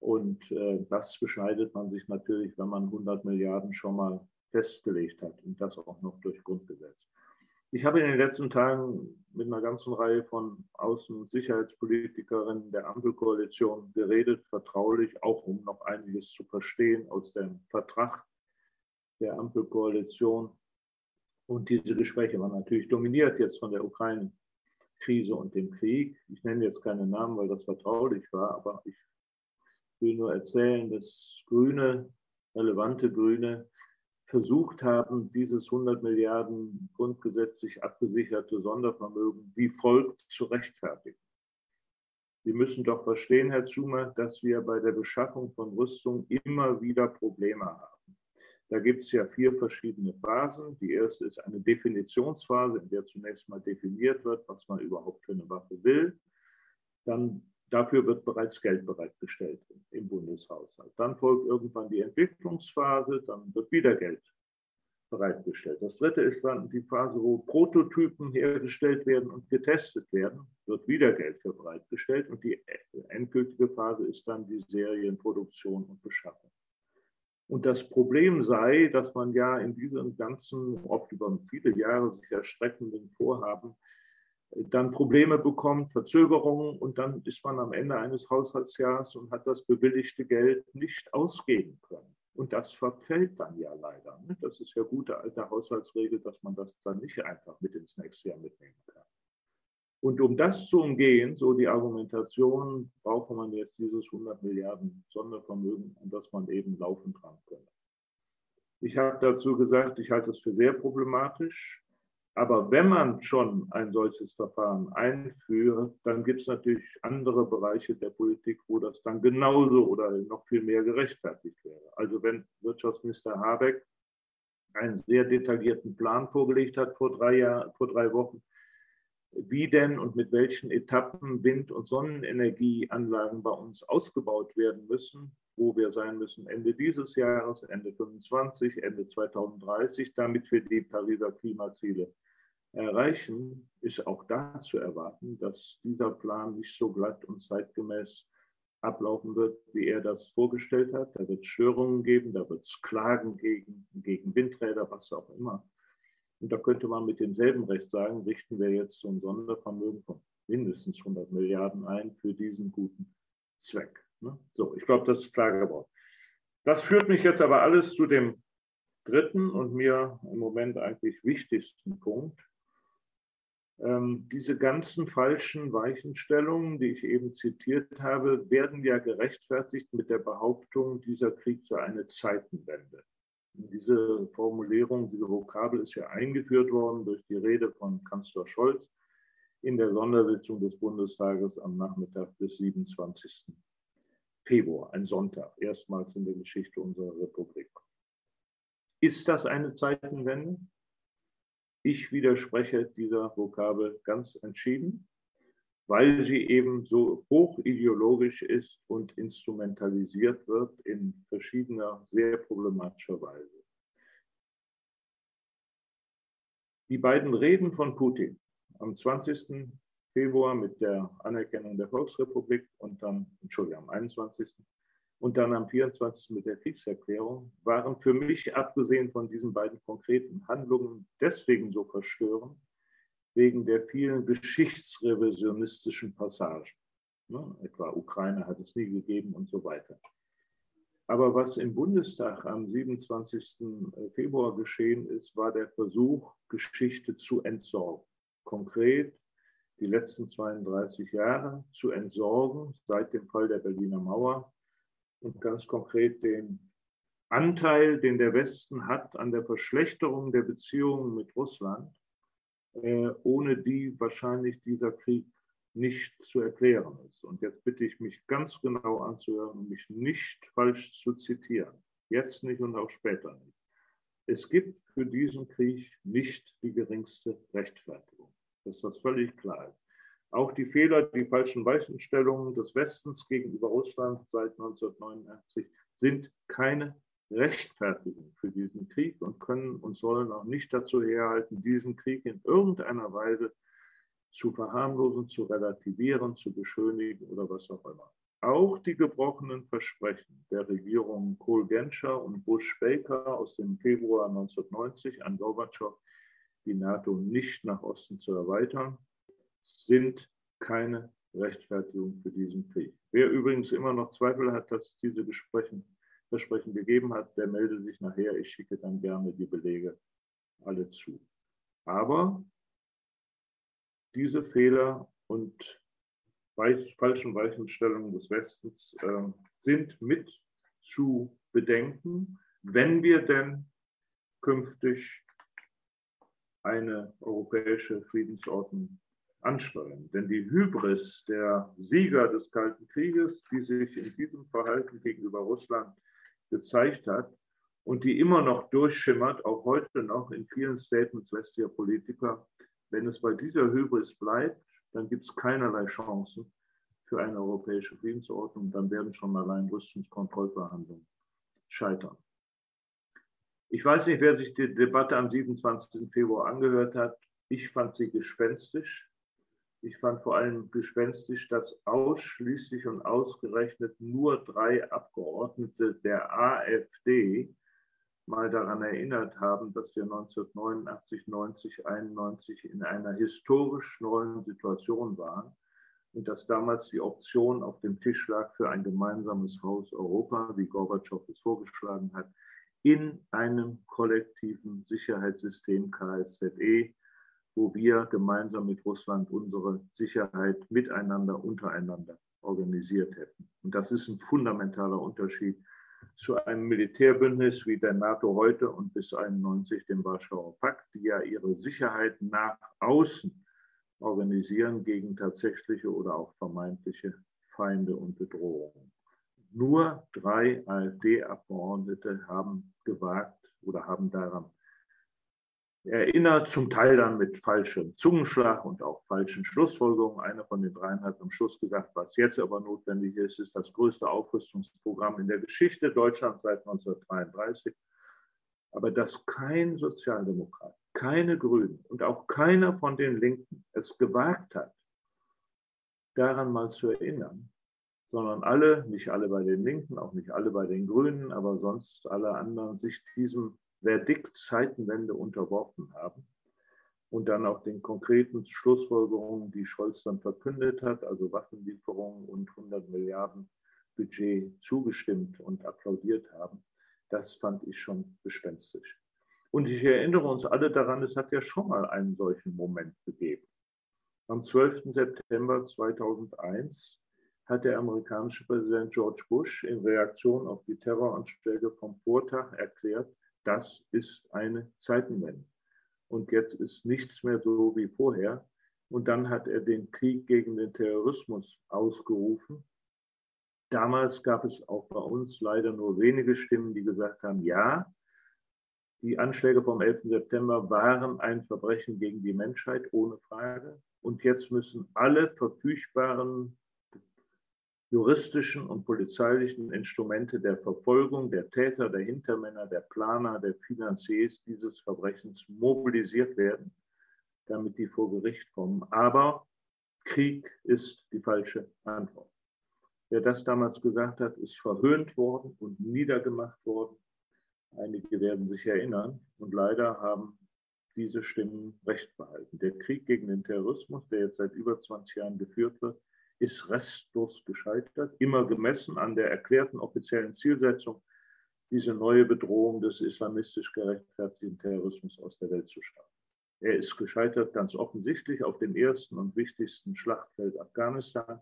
Und äh, das beschneidet man sich natürlich, wenn man 100 Milliarden schon mal festgelegt hat und das auch noch durch Grundgesetz. Ich habe in den letzten Tagen mit einer ganzen Reihe von Außen- und Sicherheitspolitikerinnen der Ampelkoalition geredet, vertraulich, auch um noch einiges zu verstehen aus dem Vertrag der Ampelkoalition. Und diese Gespräche waren natürlich dominiert jetzt von der Ukraine-Krise und dem Krieg. Ich nenne jetzt keine Namen, weil das vertraulich war, aber ich will nur erzählen, dass Grüne, relevante Grüne, versucht haben, dieses 100 Milliarden grundgesetzlich abgesicherte Sondervermögen wie folgt zu rechtfertigen. Sie müssen doch verstehen, Herr Zumer, dass wir bei der Beschaffung von Rüstung immer wieder Probleme haben. Da gibt es ja vier verschiedene Phasen. Die erste ist eine Definitionsphase, in der zunächst mal definiert wird, was man überhaupt für eine Waffe will. Dann Dafür wird bereits Geld bereitgestellt im Bundeshaushalt. Dann folgt irgendwann die Entwicklungsphase, dann wird wieder Geld bereitgestellt. Das dritte ist dann die Phase, wo Prototypen hergestellt werden und getestet werden, wird wieder Geld für bereitgestellt. Und die endgültige Phase ist dann die Serienproduktion und Beschaffung. Und das Problem sei, dass man ja in diesem ganzen, oft über viele Jahre sich erstreckenden Vorhaben dann Probleme bekommt, Verzögerungen und dann ist man am Ende eines Haushaltsjahres und hat das bewilligte Geld nicht ausgeben können. Und das verfällt dann ja leider. Ne? Das ist ja gute alte Haushaltsregel, dass man das dann nicht einfach mit ins nächste Jahr mitnehmen kann. Und um das zu umgehen, so die Argumentation, brauche man jetzt dieses 100 Milliarden Sondervermögen, an das man eben laufend rankommt. Ich habe dazu gesagt, ich halte es für sehr problematisch. Aber wenn man schon ein solches Verfahren einführt, dann gibt es natürlich andere Bereiche der Politik, wo das dann genauso oder noch viel mehr gerechtfertigt wäre. Also wenn Wirtschaftsminister Habeck einen sehr detaillierten Plan vorgelegt hat vor drei, Jahr, vor drei Wochen, wie denn und mit welchen Etappen Wind- und Sonnenenergieanlagen bei uns ausgebaut werden müssen, wo wir sein müssen Ende dieses Jahres, Ende 2025, Ende 2030, damit wir die Pariser Klimaziele erreichen, ist auch da zu erwarten, dass dieser Plan nicht so glatt und zeitgemäß ablaufen wird, wie er das vorgestellt hat. Da wird es Störungen geben, da wird es Klagen gegen, gegen Windräder, was auch immer. Und da könnte man mit demselben Recht sagen, richten wir jetzt so ein Sondervermögen von mindestens 100 Milliarden ein für diesen guten Zweck. Ne? So, ich glaube, das ist klar geworden. Das führt mich jetzt aber alles zu dem dritten und mir im Moment eigentlich wichtigsten Punkt, ähm, diese ganzen falschen Weichenstellungen, die ich eben zitiert habe, werden ja gerechtfertigt mit der Behauptung, dieser Krieg sei eine Zeitenwende. Diese Formulierung, diese Vokabel ist ja eingeführt worden durch die Rede von Kanzler Scholz in der Sondersitzung des Bundestages am Nachmittag des 27. Februar, ein Sonntag, erstmals in der Geschichte unserer Republik. Ist das eine Zeitenwende? Ich widerspreche dieser Vokabel ganz entschieden, weil sie eben so hochideologisch ist und instrumentalisiert wird in verschiedener, sehr problematischer Weise. Die beiden Reden von Putin am 20. Februar mit der Anerkennung der Volksrepublik und dann, Entschuldigung, am 21 und dann am 24. mit der Kriegserklärung, waren für mich, abgesehen von diesen beiden konkreten Handlungen, deswegen so verstörend, wegen der vielen geschichtsrevisionistischen Passagen. Ne? Etwa Ukraine hat es nie gegeben und so weiter. Aber was im Bundestag am 27. Februar geschehen ist, war der Versuch, Geschichte zu entsorgen. Konkret die letzten 32 Jahre zu entsorgen, seit dem Fall der Berliner Mauer, und ganz konkret den Anteil, den der Westen hat an der Verschlechterung der Beziehungen mit Russland, ohne die wahrscheinlich dieser Krieg nicht zu erklären ist. Und jetzt bitte ich mich ganz genau anzuhören und mich nicht falsch zu zitieren. Jetzt nicht und auch später nicht. Es gibt für diesen Krieg nicht die geringste Rechtfertigung, dass das völlig klar ist. Auch die Fehler, die falschen Weichenstellungen des Westens gegenüber Russland seit 1989 sind keine Rechtfertigung für diesen Krieg und können und sollen auch nicht dazu herhalten, diesen Krieg in irgendeiner Weise zu verharmlosen, zu relativieren, zu beschönigen oder was auch immer. Auch die gebrochenen Versprechen der Regierungen Kohl-Genscher und Bush-Baker aus dem Februar 1990 an Gorbatschow, die NATO nicht nach Osten zu erweitern, sind keine Rechtfertigung für diesen Krieg. Wer übrigens immer noch Zweifel hat, dass diese Versprechen, Versprechen gegeben hat, der melde sich nachher. Ich schicke dann gerne die Belege alle zu. Aber diese Fehler und weich, falschen Weichenstellungen des Westens äh, sind mit zu bedenken, wenn wir denn künftig eine europäische Friedensordnung ansteuern. Denn die Hybris der Sieger des Kalten Krieges, die sich in diesem Verhalten gegenüber Russland gezeigt hat und die immer noch durchschimmert, auch heute noch in vielen Statements westlicher Politiker, wenn es bei dieser Hybris bleibt, dann gibt es keinerlei Chancen für eine europäische Friedensordnung. Dann werden schon allein Rüstungskontrollverhandlungen scheitern. Ich weiß nicht, wer sich die Debatte am 27. Februar angehört hat. Ich fand sie gespenstisch. Ich fand vor allem gespenstisch, dass ausschließlich und ausgerechnet nur drei Abgeordnete der AfD mal daran erinnert haben, dass wir 1989, 90, 91 in einer historisch neuen Situation waren und dass damals die Option auf dem Tisch lag für ein gemeinsames Haus Europa, wie Gorbatschow es vorgeschlagen hat, in einem kollektiven Sicherheitssystem KSZE, wo wir gemeinsam mit Russland unsere Sicherheit miteinander, untereinander organisiert hätten. Und das ist ein fundamentaler Unterschied zu einem Militärbündnis wie der NATO heute und bis 1991 dem Warschauer Pakt, die ja ihre Sicherheit nach außen organisieren gegen tatsächliche oder auch vermeintliche Feinde und Bedrohungen. Nur drei AfD-Abgeordnete haben gewagt oder haben daran erinnert, zum Teil dann mit falschem Zungenschlag und auch falschen Schlussfolgerungen. Einer von den dreien hat am Schluss gesagt, was jetzt aber notwendig ist, ist das größte Aufrüstungsprogramm in der Geschichte Deutschlands seit 1933. Aber dass kein Sozialdemokrat, keine Grünen und auch keiner von den Linken es gewagt hat, daran mal zu erinnern, sondern alle, nicht alle bei den Linken, auch nicht alle bei den Grünen, aber sonst alle anderen sich diesem Verdikt Zeitenwende unterworfen haben und dann auch den konkreten Schlussfolgerungen, die Scholz dann verkündet hat, also Waffenlieferungen und 100 Milliarden Budget zugestimmt und applaudiert haben, das fand ich schon gespenstisch. Und ich erinnere uns alle daran, es hat ja schon mal einen solchen Moment gegeben. Am 12. September 2001 hat der amerikanische Präsident George Bush in Reaktion auf die Terroranschläge vom Vortag erklärt, das ist eine Zeitenwende. Und jetzt ist nichts mehr so wie vorher. Und dann hat er den Krieg gegen den Terrorismus ausgerufen. Damals gab es auch bei uns leider nur wenige Stimmen, die gesagt haben, ja, die Anschläge vom 11. September waren ein Verbrechen gegen die Menschheit, ohne Frage. Und jetzt müssen alle verfügbaren juristischen und polizeilichen Instrumente der Verfolgung der Täter, der Hintermänner, der Planer, der Finanziers dieses Verbrechens mobilisiert werden, damit die vor Gericht kommen. Aber Krieg ist die falsche Antwort. Wer das damals gesagt hat, ist verhöhnt worden und niedergemacht worden. Einige werden sich erinnern und leider haben diese Stimmen recht behalten. Der Krieg gegen den Terrorismus, der jetzt seit über 20 Jahren geführt wird, ist restlos gescheitert, immer gemessen an der erklärten offiziellen Zielsetzung, diese neue Bedrohung des islamistisch gerechtfertigten Terrorismus aus der Welt zu schaffen. Er ist gescheitert ganz offensichtlich auf dem ersten und wichtigsten Schlachtfeld Afghanistan.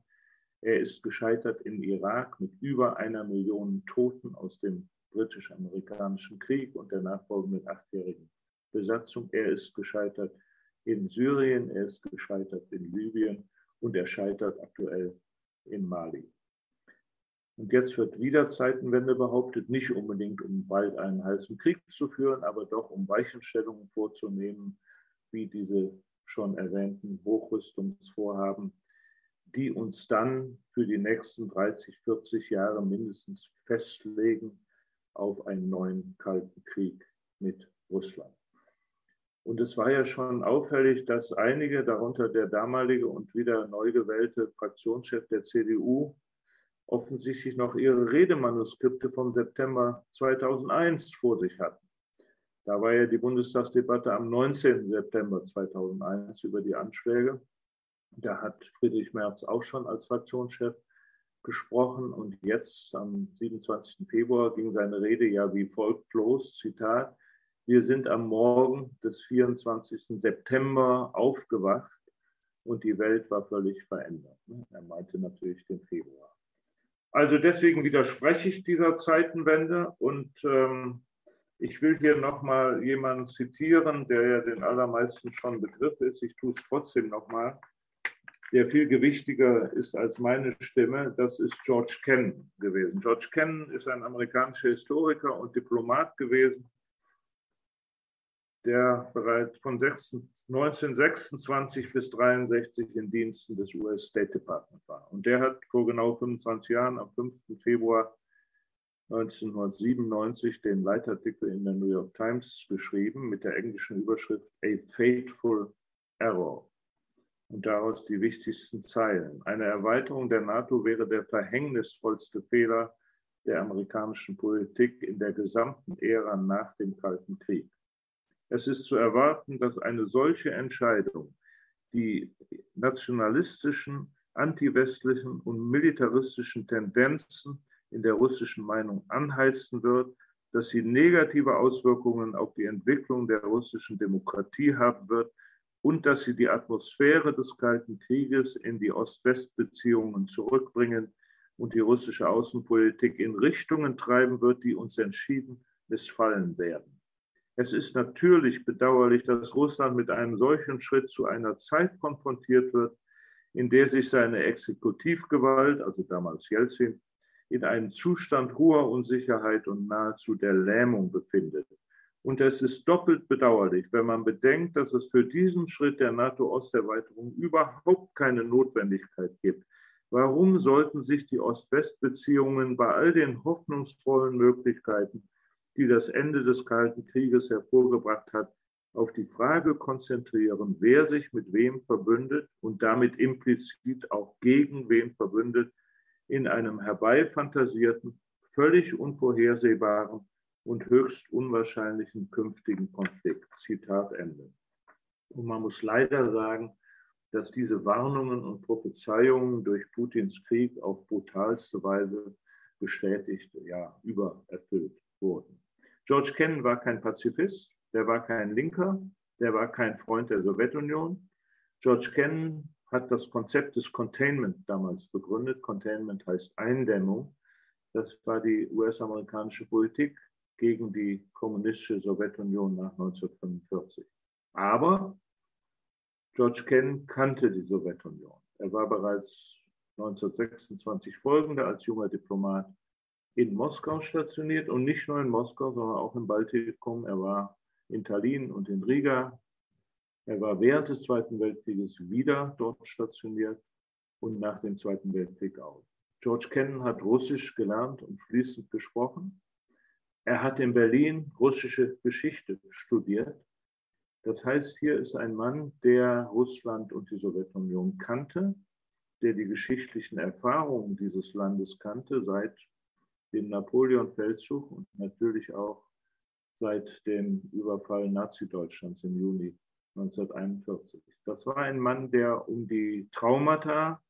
Er ist gescheitert im Irak mit über einer Million Toten aus dem britisch-amerikanischen Krieg und der nachfolgenden achtjährigen Besatzung. Er ist gescheitert in Syrien, er ist gescheitert in Libyen und er scheitert aktuell in Mali. Und jetzt wird wieder Zeitenwende behauptet, nicht unbedingt um bald einen heißen Krieg zu führen, aber doch um Weichenstellungen vorzunehmen, wie diese schon erwähnten Hochrüstungsvorhaben, die uns dann für die nächsten 30, 40 Jahre mindestens festlegen auf einen neuen Kalten Krieg mit Russland. Und es war ja schon auffällig, dass einige, darunter der damalige und wieder neu gewählte Fraktionschef der CDU, offensichtlich noch ihre Redemanuskripte vom September 2001 vor sich hatten. Da war ja die Bundestagsdebatte am 19. September 2001 über die Anschläge. Da hat Friedrich Merz auch schon als Fraktionschef gesprochen und jetzt am 27. Februar ging seine Rede ja wie folgt los, Zitat, wir sind am Morgen des 24. September aufgewacht und die Welt war völlig verändert. Er meinte natürlich den Februar. Also deswegen widerspreche ich dieser Zeitenwende und ähm, ich will hier nochmal jemanden zitieren, der ja den allermeisten schon Begriff ist. Ich tue es trotzdem nochmal der viel gewichtiger ist als meine Stimme, das ist George Kennan gewesen. George Kennan ist ein amerikanischer Historiker und Diplomat gewesen, der bereits von 1926 bis 1963 in Diensten des US State Department war. Und der hat vor genau 25 Jahren, am 5. Februar 1997, den Leitartikel in der New York Times geschrieben mit der englischen Überschrift A Fateful Error und daraus die wichtigsten Zeilen. Eine Erweiterung der NATO wäre der verhängnisvollste Fehler der amerikanischen Politik in der gesamten Ära nach dem Kalten Krieg. Es ist zu erwarten, dass eine solche Entscheidung die nationalistischen, antiwestlichen und militaristischen Tendenzen in der russischen Meinung anheizen wird, dass sie negative Auswirkungen auf die Entwicklung der russischen Demokratie haben wird und dass sie die Atmosphäre des Kalten Krieges in die Ost-West-Beziehungen zurückbringen und die russische Außenpolitik in Richtungen treiben wird, die uns entschieden missfallen werden. Es ist natürlich bedauerlich, dass Russland mit einem solchen Schritt zu einer Zeit konfrontiert wird, in der sich seine Exekutivgewalt, also damals Jelzin, in einem Zustand hoher Unsicherheit und nahezu der Lähmung befindet. Und es ist doppelt bedauerlich, wenn man bedenkt, dass es für diesen Schritt der NATO-Osterweiterung überhaupt keine Notwendigkeit gibt. Warum sollten sich die Ost-West-Beziehungen bei all den hoffnungsvollen Möglichkeiten, die das Ende des Kalten Krieges hervorgebracht hat, auf die Frage konzentrieren, wer sich mit wem verbündet und damit implizit auch gegen wen verbündet, in einem herbeifantasierten, völlig unvorhersehbaren und höchst unwahrscheinlichen künftigen Konflikt. Zitat Ende. Und man muss leider sagen, dass diese Warnungen und Prophezeiungen durch Putins Krieg auf brutalste Weise bestätigt, ja, übererfüllt wurden. George Kennan war kein Pazifist, der war kein Linker, der war kein Freund der Sowjetunion. George Kennan hat das Konzept des Containment damals begründet. Containment heißt Eindämmung. Das war die US-amerikanische Politik gegen die kommunistische Sowjetunion nach 1945. Aber George Kennan kannte die Sowjetunion. Er war bereits 1926 folgende als junger Diplomat in Moskau stationiert und nicht nur in Moskau, sondern auch im Baltikum. Er war in Tallinn und in Riga. Er war während des Zweiten Weltkrieges wieder dort stationiert und nach dem Zweiten Weltkrieg auch. George Kennan hat Russisch gelernt und fließend gesprochen. Er hat in Berlin russische Geschichte studiert. Das heißt, hier ist ein Mann, der Russland und die Sowjetunion kannte, der die geschichtlichen Erfahrungen dieses Landes kannte seit dem Napoleon-Feldzug und natürlich auch seit dem Überfall Nazi-Deutschlands im Juni 1941. Das war ein Mann, der um die Traumata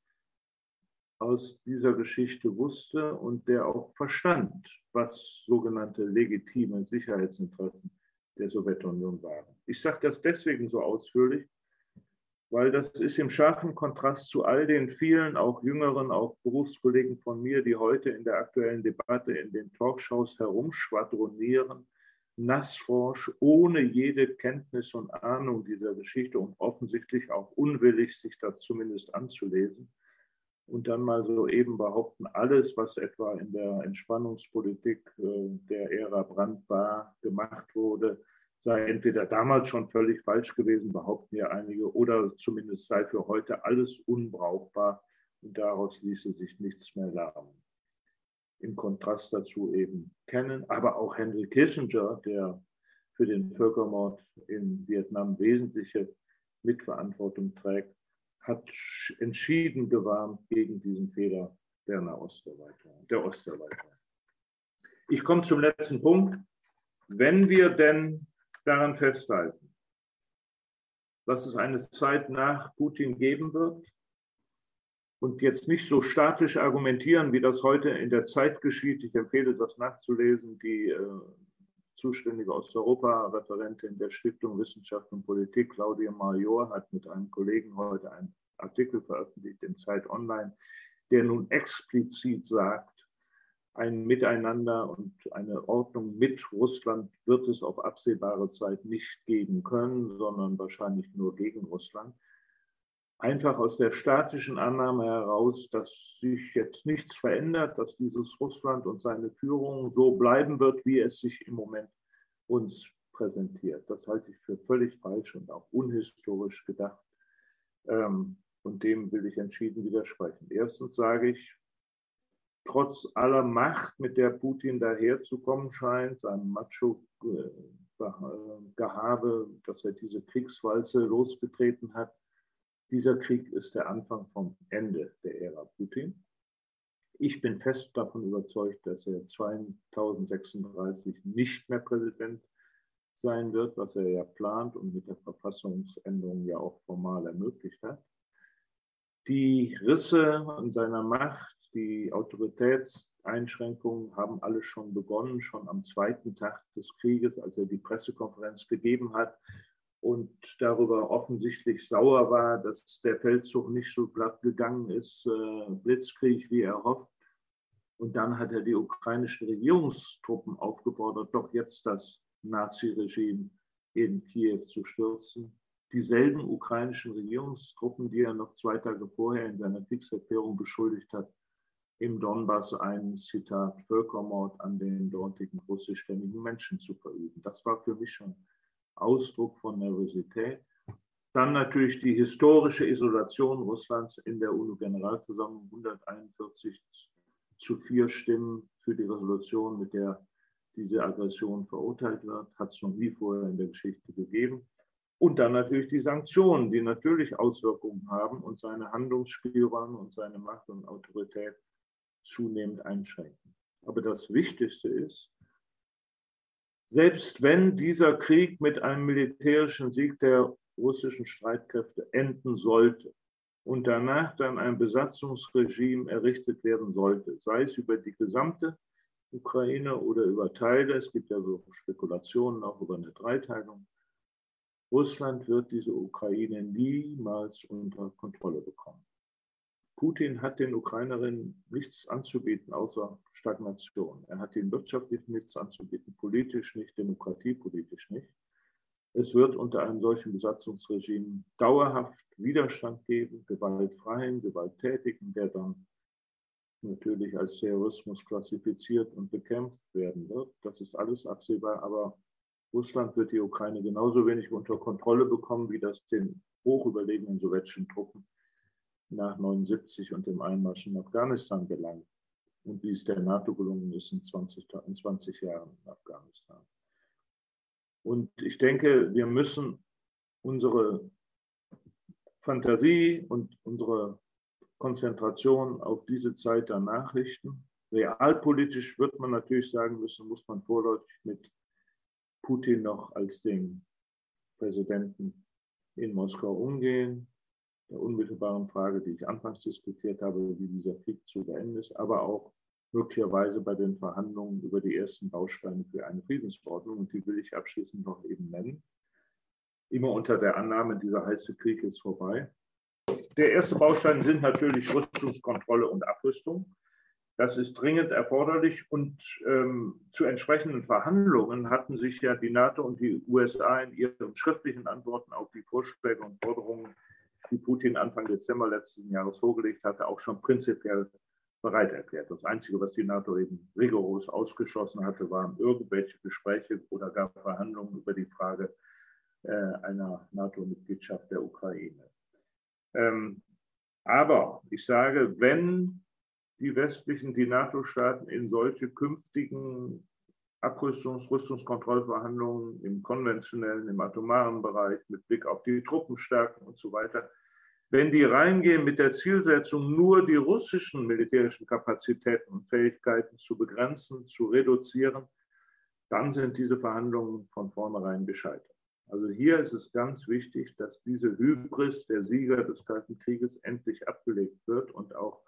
aus dieser Geschichte wusste und der auch verstand, was sogenannte legitime Sicherheitsinteressen der Sowjetunion waren. Ich sage das deswegen so ausführlich, weil das ist im scharfen Kontrast zu all den vielen, auch jüngeren, auch Berufskollegen von mir, die heute in der aktuellen Debatte in den Talkshows herumschwadronieren nassforsch, ohne jede Kenntnis und Ahnung dieser Geschichte und offensichtlich auch unwillig, sich das zumindest anzulesen. Und dann mal so eben behaupten, alles, was etwa in der Entspannungspolitik äh, der Ära Brandt war, gemacht wurde, sei entweder damals schon völlig falsch gewesen, behaupten ja einige, oder zumindest sei für heute alles unbrauchbar und daraus ließe sich nichts mehr lernen im Kontrast dazu eben kennen, aber auch Henry Kissinger, der für den Völkermord in Vietnam wesentliche Mitverantwortung trägt, hat entschieden gewarnt gegen diesen Fehler der Nahosterweiterung, der Osterweiterung. Ich komme zum letzten Punkt. Wenn wir denn daran festhalten, dass es eine Zeit nach Putin geben wird, und jetzt nicht so statisch argumentieren, wie das heute in der Zeit geschieht. Ich empfehle das nachzulesen. Die äh, zuständige Osteuropa-Referentin der Stiftung Wissenschaft und Politik, Claudia Major, hat mit einem Kollegen heute einen Artikel veröffentlicht in Zeit Online, der nun explizit sagt, ein Miteinander und eine Ordnung mit Russland wird es auf absehbare Zeit nicht geben können, sondern wahrscheinlich nur gegen Russland einfach aus der statischen Annahme heraus, dass sich jetzt nichts verändert, dass dieses Russland und seine Führung so bleiben wird, wie es sich im Moment uns präsentiert. Das halte ich für völlig falsch und auch unhistorisch gedacht. Ähm, und dem will ich entschieden widersprechen. Erstens sage ich, trotz aller Macht, mit der Putin daherzukommen scheint, seinem Macho-Gehabe, dass er diese Kriegswalze losgetreten hat, dieser Krieg ist der Anfang vom Ende der Ära Putin. Ich bin fest davon überzeugt, dass er 2036 nicht mehr Präsident sein wird, was er ja plant und mit der Verfassungsänderung ja auch formal ermöglicht hat. Die Risse in seiner Macht, die Autoritätseinschränkungen haben alle schon begonnen, schon am zweiten Tag des Krieges, als er die Pressekonferenz gegeben hat und darüber offensichtlich sauer war, dass der Feldzug nicht so glatt gegangen ist, äh, Blitzkrieg, wie er hofft. Und dann hat er die ukrainischen Regierungstruppen aufgefordert, doch jetzt das Nazi-Regime in Kiew zu stürzen. Dieselben ukrainischen Regierungstruppen, die er noch zwei Tage vorher in seiner Kriegserklärung beschuldigt hat, im Donbass einen, Zitat, Völkermord an den dortigen russischstämmigen Menschen zu verüben. Das war für mich schon Ausdruck von Nervosität. Dann natürlich die historische Isolation Russlands in der UNO-Generalversammlung 141 zu vier Stimmen für die Resolution, mit der diese Aggression verurteilt wird, hat es noch nie vorher in der Geschichte gegeben. Und dann natürlich die Sanktionen, die natürlich Auswirkungen haben und seine Handlungsspielräume und seine Macht und Autorität zunehmend einschränken. Aber das Wichtigste ist, selbst wenn dieser Krieg mit einem militärischen Sieg der russischen Streitkräfte enden sollte und danach dann ein Besatzungsregime errichtet werden sollte, sei es über die gesamte Ukraine oder über Teile, es gibt ja so Spekulationen auch über eine Dreiteilung, Russland wird diese Ukraine niemals unter Kontrolle bekommen. Putin hat den Ukrainerinnen nichts anzubieten außer Stagnation. Er hat ihnen wirtschaftlich nichts anzubieten, politisch nicht, demokratiepolitisch nicht. Es wird unter einem solchen Besatzungsregime dauerhaft Widerstand geben, gewaltfreien, gewalttätigen, der dann natürlich als Terrorismus klassifiziert und bekämpft werden wird. Das ist alles absehbar, aber Russland wird die Ukraine genauso wenig unter Kontrolle bekommen, wie das den hochüberlegenen sowjetischen Truppen nach 79 und dem Einmarsch in Afghanistan gelang und wie es der NATO gelungen ist in 20, in 20 Jahren in Afghanistan. Und ich denke, wir müssen unsere Fantasie und unsere Konzentration auf diese Zeit danach richten. Realpolitisch wird man natürlich sagen müssen, muss man vorläufig mit Putin noch als dem Präsidenten in Moskau umgehen der unmittelbaren Frage, die ich anfangs diskutiert habe, wie dieser Krieg zu beenden ist, aber auch möglicherweise bei den Verhandlungen über die ersten Bausteine für eine Friedensordnung. Und die will ich abschließend noch eben nennen. Immer unter der Annahme, dieser heiße Krieg ist vorbei. Der erste Baustein sind natürlich Rüstungskontrolle und Abrüstung. Das ist dringend erforderlich und ähm, zu entsprechenden Verhandlungen hatten sich ja die NATO und die USA in ihren schriftlichen Antworten auf die Vorschläge und Forderungen, die Putin Anfang Dezember letzten Jahres vorgelegt hatte, auch schon prinzipiell bereit erklärt. Das Einzige, was die NATO eben rigoros ausgeschlossen hatte, waren irgendwelche Gespräche oder gar Verhandlungen über die Frage äh, einer NATO-Mitgliedschaft der Ukraine. Ähm, aber ich sage, wenn die westlichen, die NATO-Staaten in solche künftigen Abrüstungs-, Rüstungskontrollverhandlungen im konventionellen, im atomaren Bereich mit Blick auf die Truppenstärken und so weiter, wenn die reingehen mit der Zielsetzung, nur die russischen militärischen Kapazitäten und Fähigkeiten zu begrenzen, zu reduzieren, dann sind diese Verhandlungen von vornherein gescheitert. Also hier ist es ganz wichtig, dass diese Hybris der Sieger des Kalten Krieges endlich abgelegt wird und auch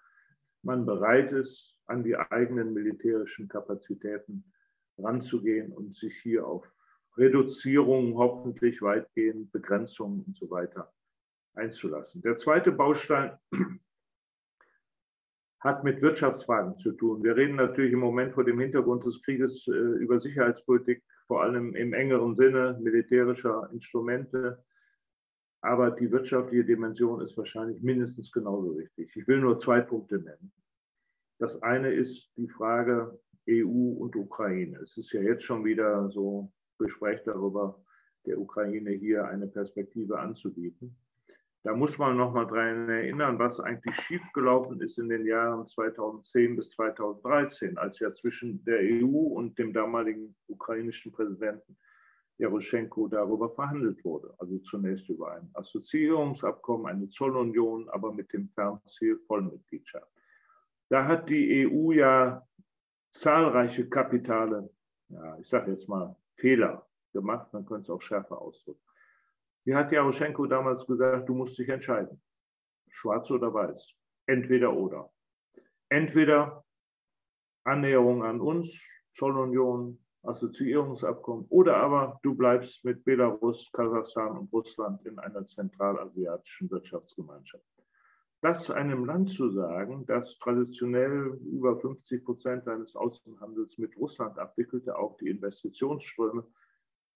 man bereit ist, an die eigenen militärischen Kapazitäten ranzugehen und sich hier auf Reduzierungen, hoffentlich weitgehend Begrenzungen und so weiter einzulassen. Der zweite Baustein hat mit Wirtschaftsfragen zu tun. Wir reden natürlich im Moment vor dem Hintergrund des Krieges äh, über Sicherheitspolitik, vor allem im engeren Sinne militärischer Instrumente. Aber die wirtschaftliche Dimension ist wahrscheinlich mindestens genauso wichtig. Ich will nur zwei Punkte nennen. Das eine ist die Frage EU und Ukraine. Es ist ja jetzt schon wieder so Gespräch darüber, der Ukraine hier eine Perspektive anzubieten. Da muss man noch mal daran erinnern, was eigentlich schiefgelaufen ist in den Jahren 2010 bis 2013, als ja zwischen der EU und dem damaligen ukrainischen Präsidenten Jaroschenko darüber verhandelt wurde. Also zunächst über ein Assoziierungsabkommen, eine Zollunion, aber mit dem Fernziel Vollmitgliedschaft. Da hat die EU ja zahlreiche kapitale, ja, ich sage jetzt mal Fehler gemacht, man könnte es auch schärfer ausdrücken. Wie hat Jaroschenko damals gesagt, du musst dich entscheiden, schwarz oder weiß, entweder oder. Entweder Annäherung an uns, Zollunion, Assoziierungsabkommen, oder aber du bleibst mit Belarus, Kasachstan und Russland in einer zentralasiatischen Wirtschaftsgemeinschaft. Das einem Land zu sagen, das traditionell über 50 Prozent seines Außenhandels mit Russland abwickelte, auch die Investitionsströme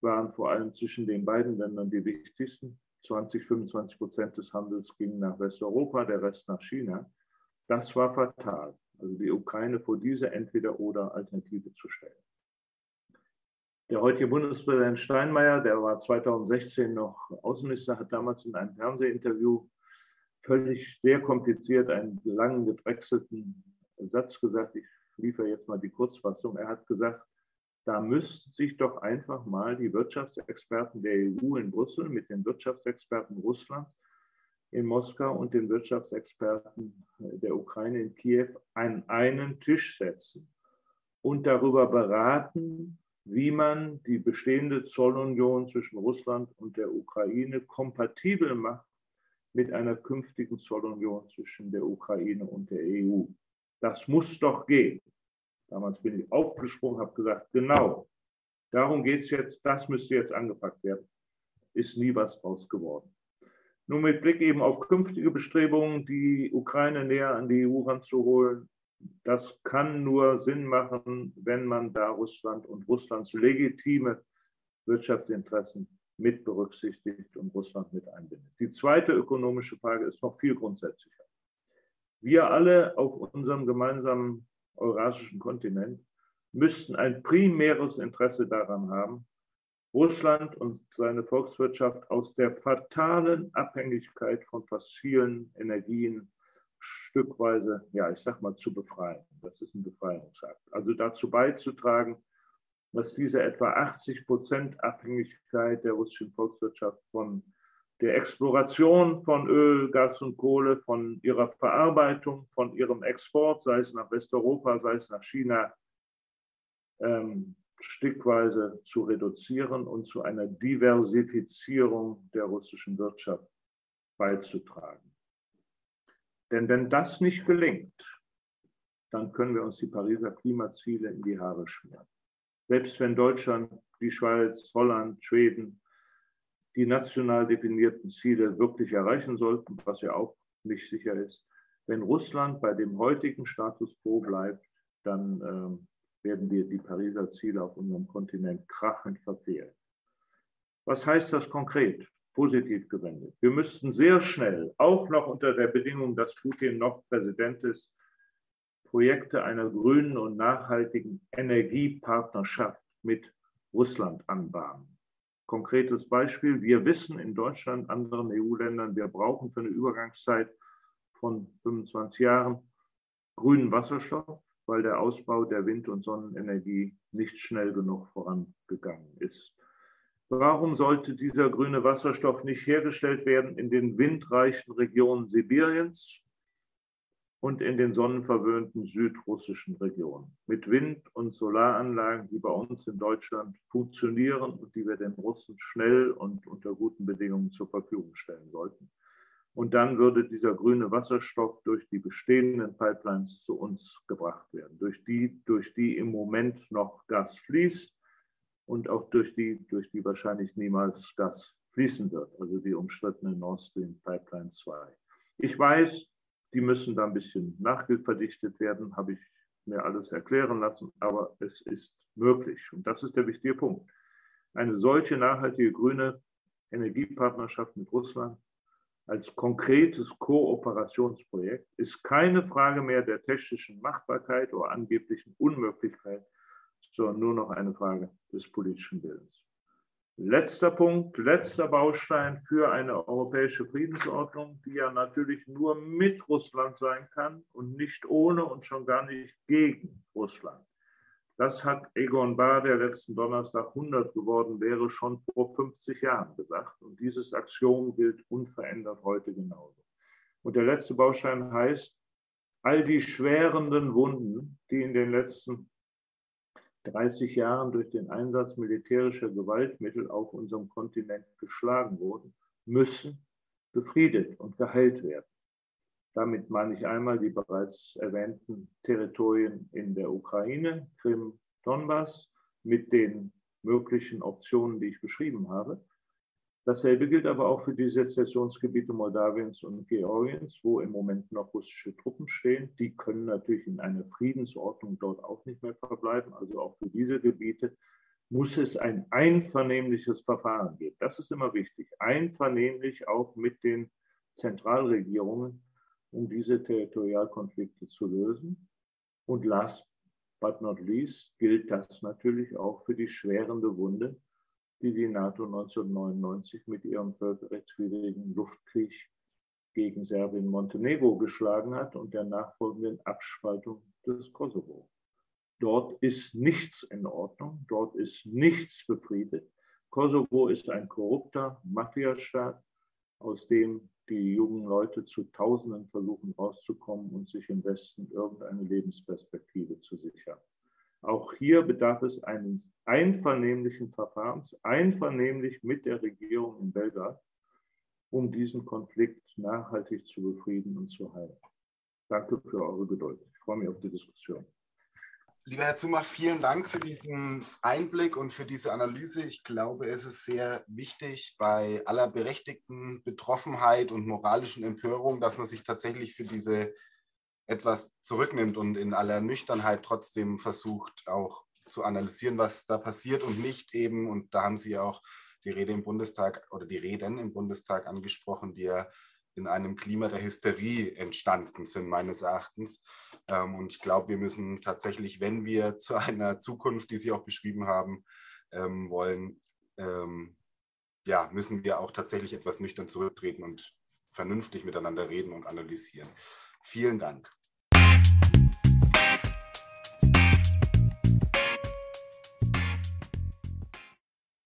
waren vor allem zwischen den beiden Ländern die wichtigsten. 20, 25 Prozent des Handels gingen nach Westeuropa, der Rest nach China. Das war fatal. Also die Ukraine vor diese Entweder-Oder-Alternative zu stellen. Der heutige Bundespräsident Steinmeier, der war 2016 noch Außenminister, hat damals in einem Fernsehinterview völlig sehr kompliziert einen langen gedrechselten Satz gesagt. Ich liefere jetzt mal die Kurzfassung. Er hat gesagt, da müssten sich doch einfach mal die Wirtschaftsexperten der EU in Brüssel mit den Wirtschaftsexperten Russlands in Moskau und den Wirtschaftsexperten der Ukraine in Kiew an einen Tisch setzen und darüber beraten, wie man die bestehende Zollunion zwischen Russland und der Ukraine kompatibel macht mit einer künftigen Zollunion zwischen der Ukraine und der EU. Das muss doch gehen. Damals bin ich aufgesprungen, habe gesagt, genau, darum geht es jetzt, das müsste jetzt angepackt werden. Ist nie was draus geworden. Nur mit Blick eben auf künftige Bestrebungen, die Ukraine näher an die EU ranzuholen, das kann nur Sinn machen, wenn man da Russland und Russlands legitime Wirtschaftsinteressen mit berücksichtigt und Russland mit einbindet. Die zweite ökonomische Frage ist noch viel grundsätzlicher. Wir alle auf unserem gemeinsamen eurasischen Kontinent müssten ein primäres Interesse daran haben, Russland und seine Volkswirtschaft aus der fatalen Abhängigkeit von fossilen Energien stückweise, ja, ich sag mal, zu befreien. Das ist ein Befreiungsakt. Also dazu beizutragen, dass diese etwa 80 Prozent Abhängigkeit der russischen Volkswirtschaft von der Exploration von Öl, Gas und Kohle, von ihrer Verarbeitung, von ihrem Export, sei es nach Westeuropa, sei es nach China, ähm, stückweise zu reduzieren und zu einer Diversifizierung der russischen Wirtschaft beizutragen. Denn wenn das nicht gelingt, dann können wir uns die Pariser Klimaziele in die Haare schmieren. Selbst wenn Deutschland, die Schweiz, Holland, Schweden die national definierten Ziele wirklich erreichen sollten, was ja auch nicht sicher ist, Wenn Russland bei dem heutigen Status quo bleibt, dann äh, werden wir die Pariser Ziele auf unserem Kontinent krachend verfehlen. Was heißt das konkret? Positiv gewendet. Wir müssten sehr schnell, auch noch unter der Bedingung, dass Putin noch Präsident ist, Projekte einer grünen und nachhaltigen Energiepartnerschaft mit Russland anbahnen. Konkretes Beispiel, wir wissen in Deutschland, anderen EU-Ländern, wir brauchen für eine Übergangszeit von 25 Jahren grünen Wasserstoff, weil der Ausbau der Wind- und Sonnenenergie nicht schnell genug vorangegangen ist. Warum sollte dieser grüne Wasserstoff nicht hergestellt werden in den windreichen Regionen Sibiriens und in den sonnenverwöhnten südrussischen Regionen? Mit Wind- und Solaranlagen, die bei uns in Deutschland funktionieren und die wir den Russen schnell und unter guten Bedingungen zur Verfügung stellen sollten. Und dann würde dieser grüne Wasserstoff durch die bestehenden Pipelines zu uns gebracht werden, durch die, durch die im Moment noch Gas fließt und auch durch die, durch die wahrscheinlich niemals Gas fließen wird, also die umstrittene Nord Stream Pipeline 2. Ich weiß, die müssen da ein bisschen nachverdichtet werden, habe ich mir alles erklären lassen, aber es ist möglich. Und das ist der wichtige Punkt. Eine solche nachhaltige grüne Energiepartnerschaft mit Russland als konkretes Kooperationsprojekt ist keine Frage mehr der technischen Machbarkeit oder angeblichen Unmöglichkeit, sondern nur noch eine Frage des politischen Willens. Letzter Punkt, letzter Baustein für eine europäische Friedensordnung, die ja natürlich nur mit Russland sein kann und nicht ohne und schon gar nicht gegen Russland. Das hat Egon Bahr, der letzten Donnerstag 100 geworden wäre, schon vor 50 Jahren gesagt. Und dieses Axiom gilt unverändert heute genauso. Und der letzte Baustein heißt, all die schwerenden Wunden, die in den letzten 30 Jahren durch den Einsatz militärischer Gewaltmittel auf unserem Kontinent geschlagen wurden, müssen befriedet und geheilt werden. Damit meine ich einmal die bereits erwähnten Territorien in der Ukraine, Krim, Donbass, mit den möglichen Optionen, die ich beschrieben habe. Dasselbe gilt aber auch für die Sezessionsgebiete Moldawiens und Georgiens, wo im Moment noch russische Truppen stehen. Die können natürlich in einer Friedensordnung dort auch nicht mehr verbleiben. Also auch für diese Gebiete muss es ein einvernehmliches Verfahren geben. Das ist immer wichtig. Einvernehmlich auch mit den Zentralregierungen um diese Territorialkonflikte zu lösen. Und last but not least gilt das natürlich auch für die schwerende Wunde, die die NATO 1999 mit ihrem völkerrechtswidrigen Luftkrieg gegen Serbien-Montenegro geschlagen hat und der nachfolgenden Abspaltung des Kosovo. Dort ist nichts in Ordnung, dort ist nichts befriedet. Kosovo ist ein korrupter Mafiastaat, aus dem die jungen Leute zu Tausenden versuchen rauszukommen und sich im Westen irgendeine Lebensperspektive zu sichern. Auch hier bedarf es eines einvernehmlichen Verfahrens, einvernehmlich mit der Regierung in Belgrad, um diesen Konflikt nachhaltig zu befrieden und zu heilen. Danke für eure Geduld. Ich freue mich auf die Diskussion. Lieber Herr Zumach, vielen Dank für diesen Einblick und für diese Analyse. Ich glaube, es ist sehr wichtig bei aller berechtigten Betroffenheit und moralischen Empörung, dass man sich tatsächlich für diese etwas zurücknimmt und in aller Nüchternheit trotzdem versucht, auch zu analysieren, was da passiert und nicht eben, und da haben Sie auch die Rede im Bundestag oder die Reden im Bundestag angesprochen, die ja in einem Klima der Hysterie entstanden sind, meines Erachtens. Ähm, und ich glaube, wir müssen tatsächlich, wenn wir zu einer Zukunft, die Sie auch beschrieben haben, ähm, wollen, ähm, ja, müssen wir auch tatsächlich etwas nüchtern zurücktreten und vernünftig miteinander reden und analysieren. Vielen Dank.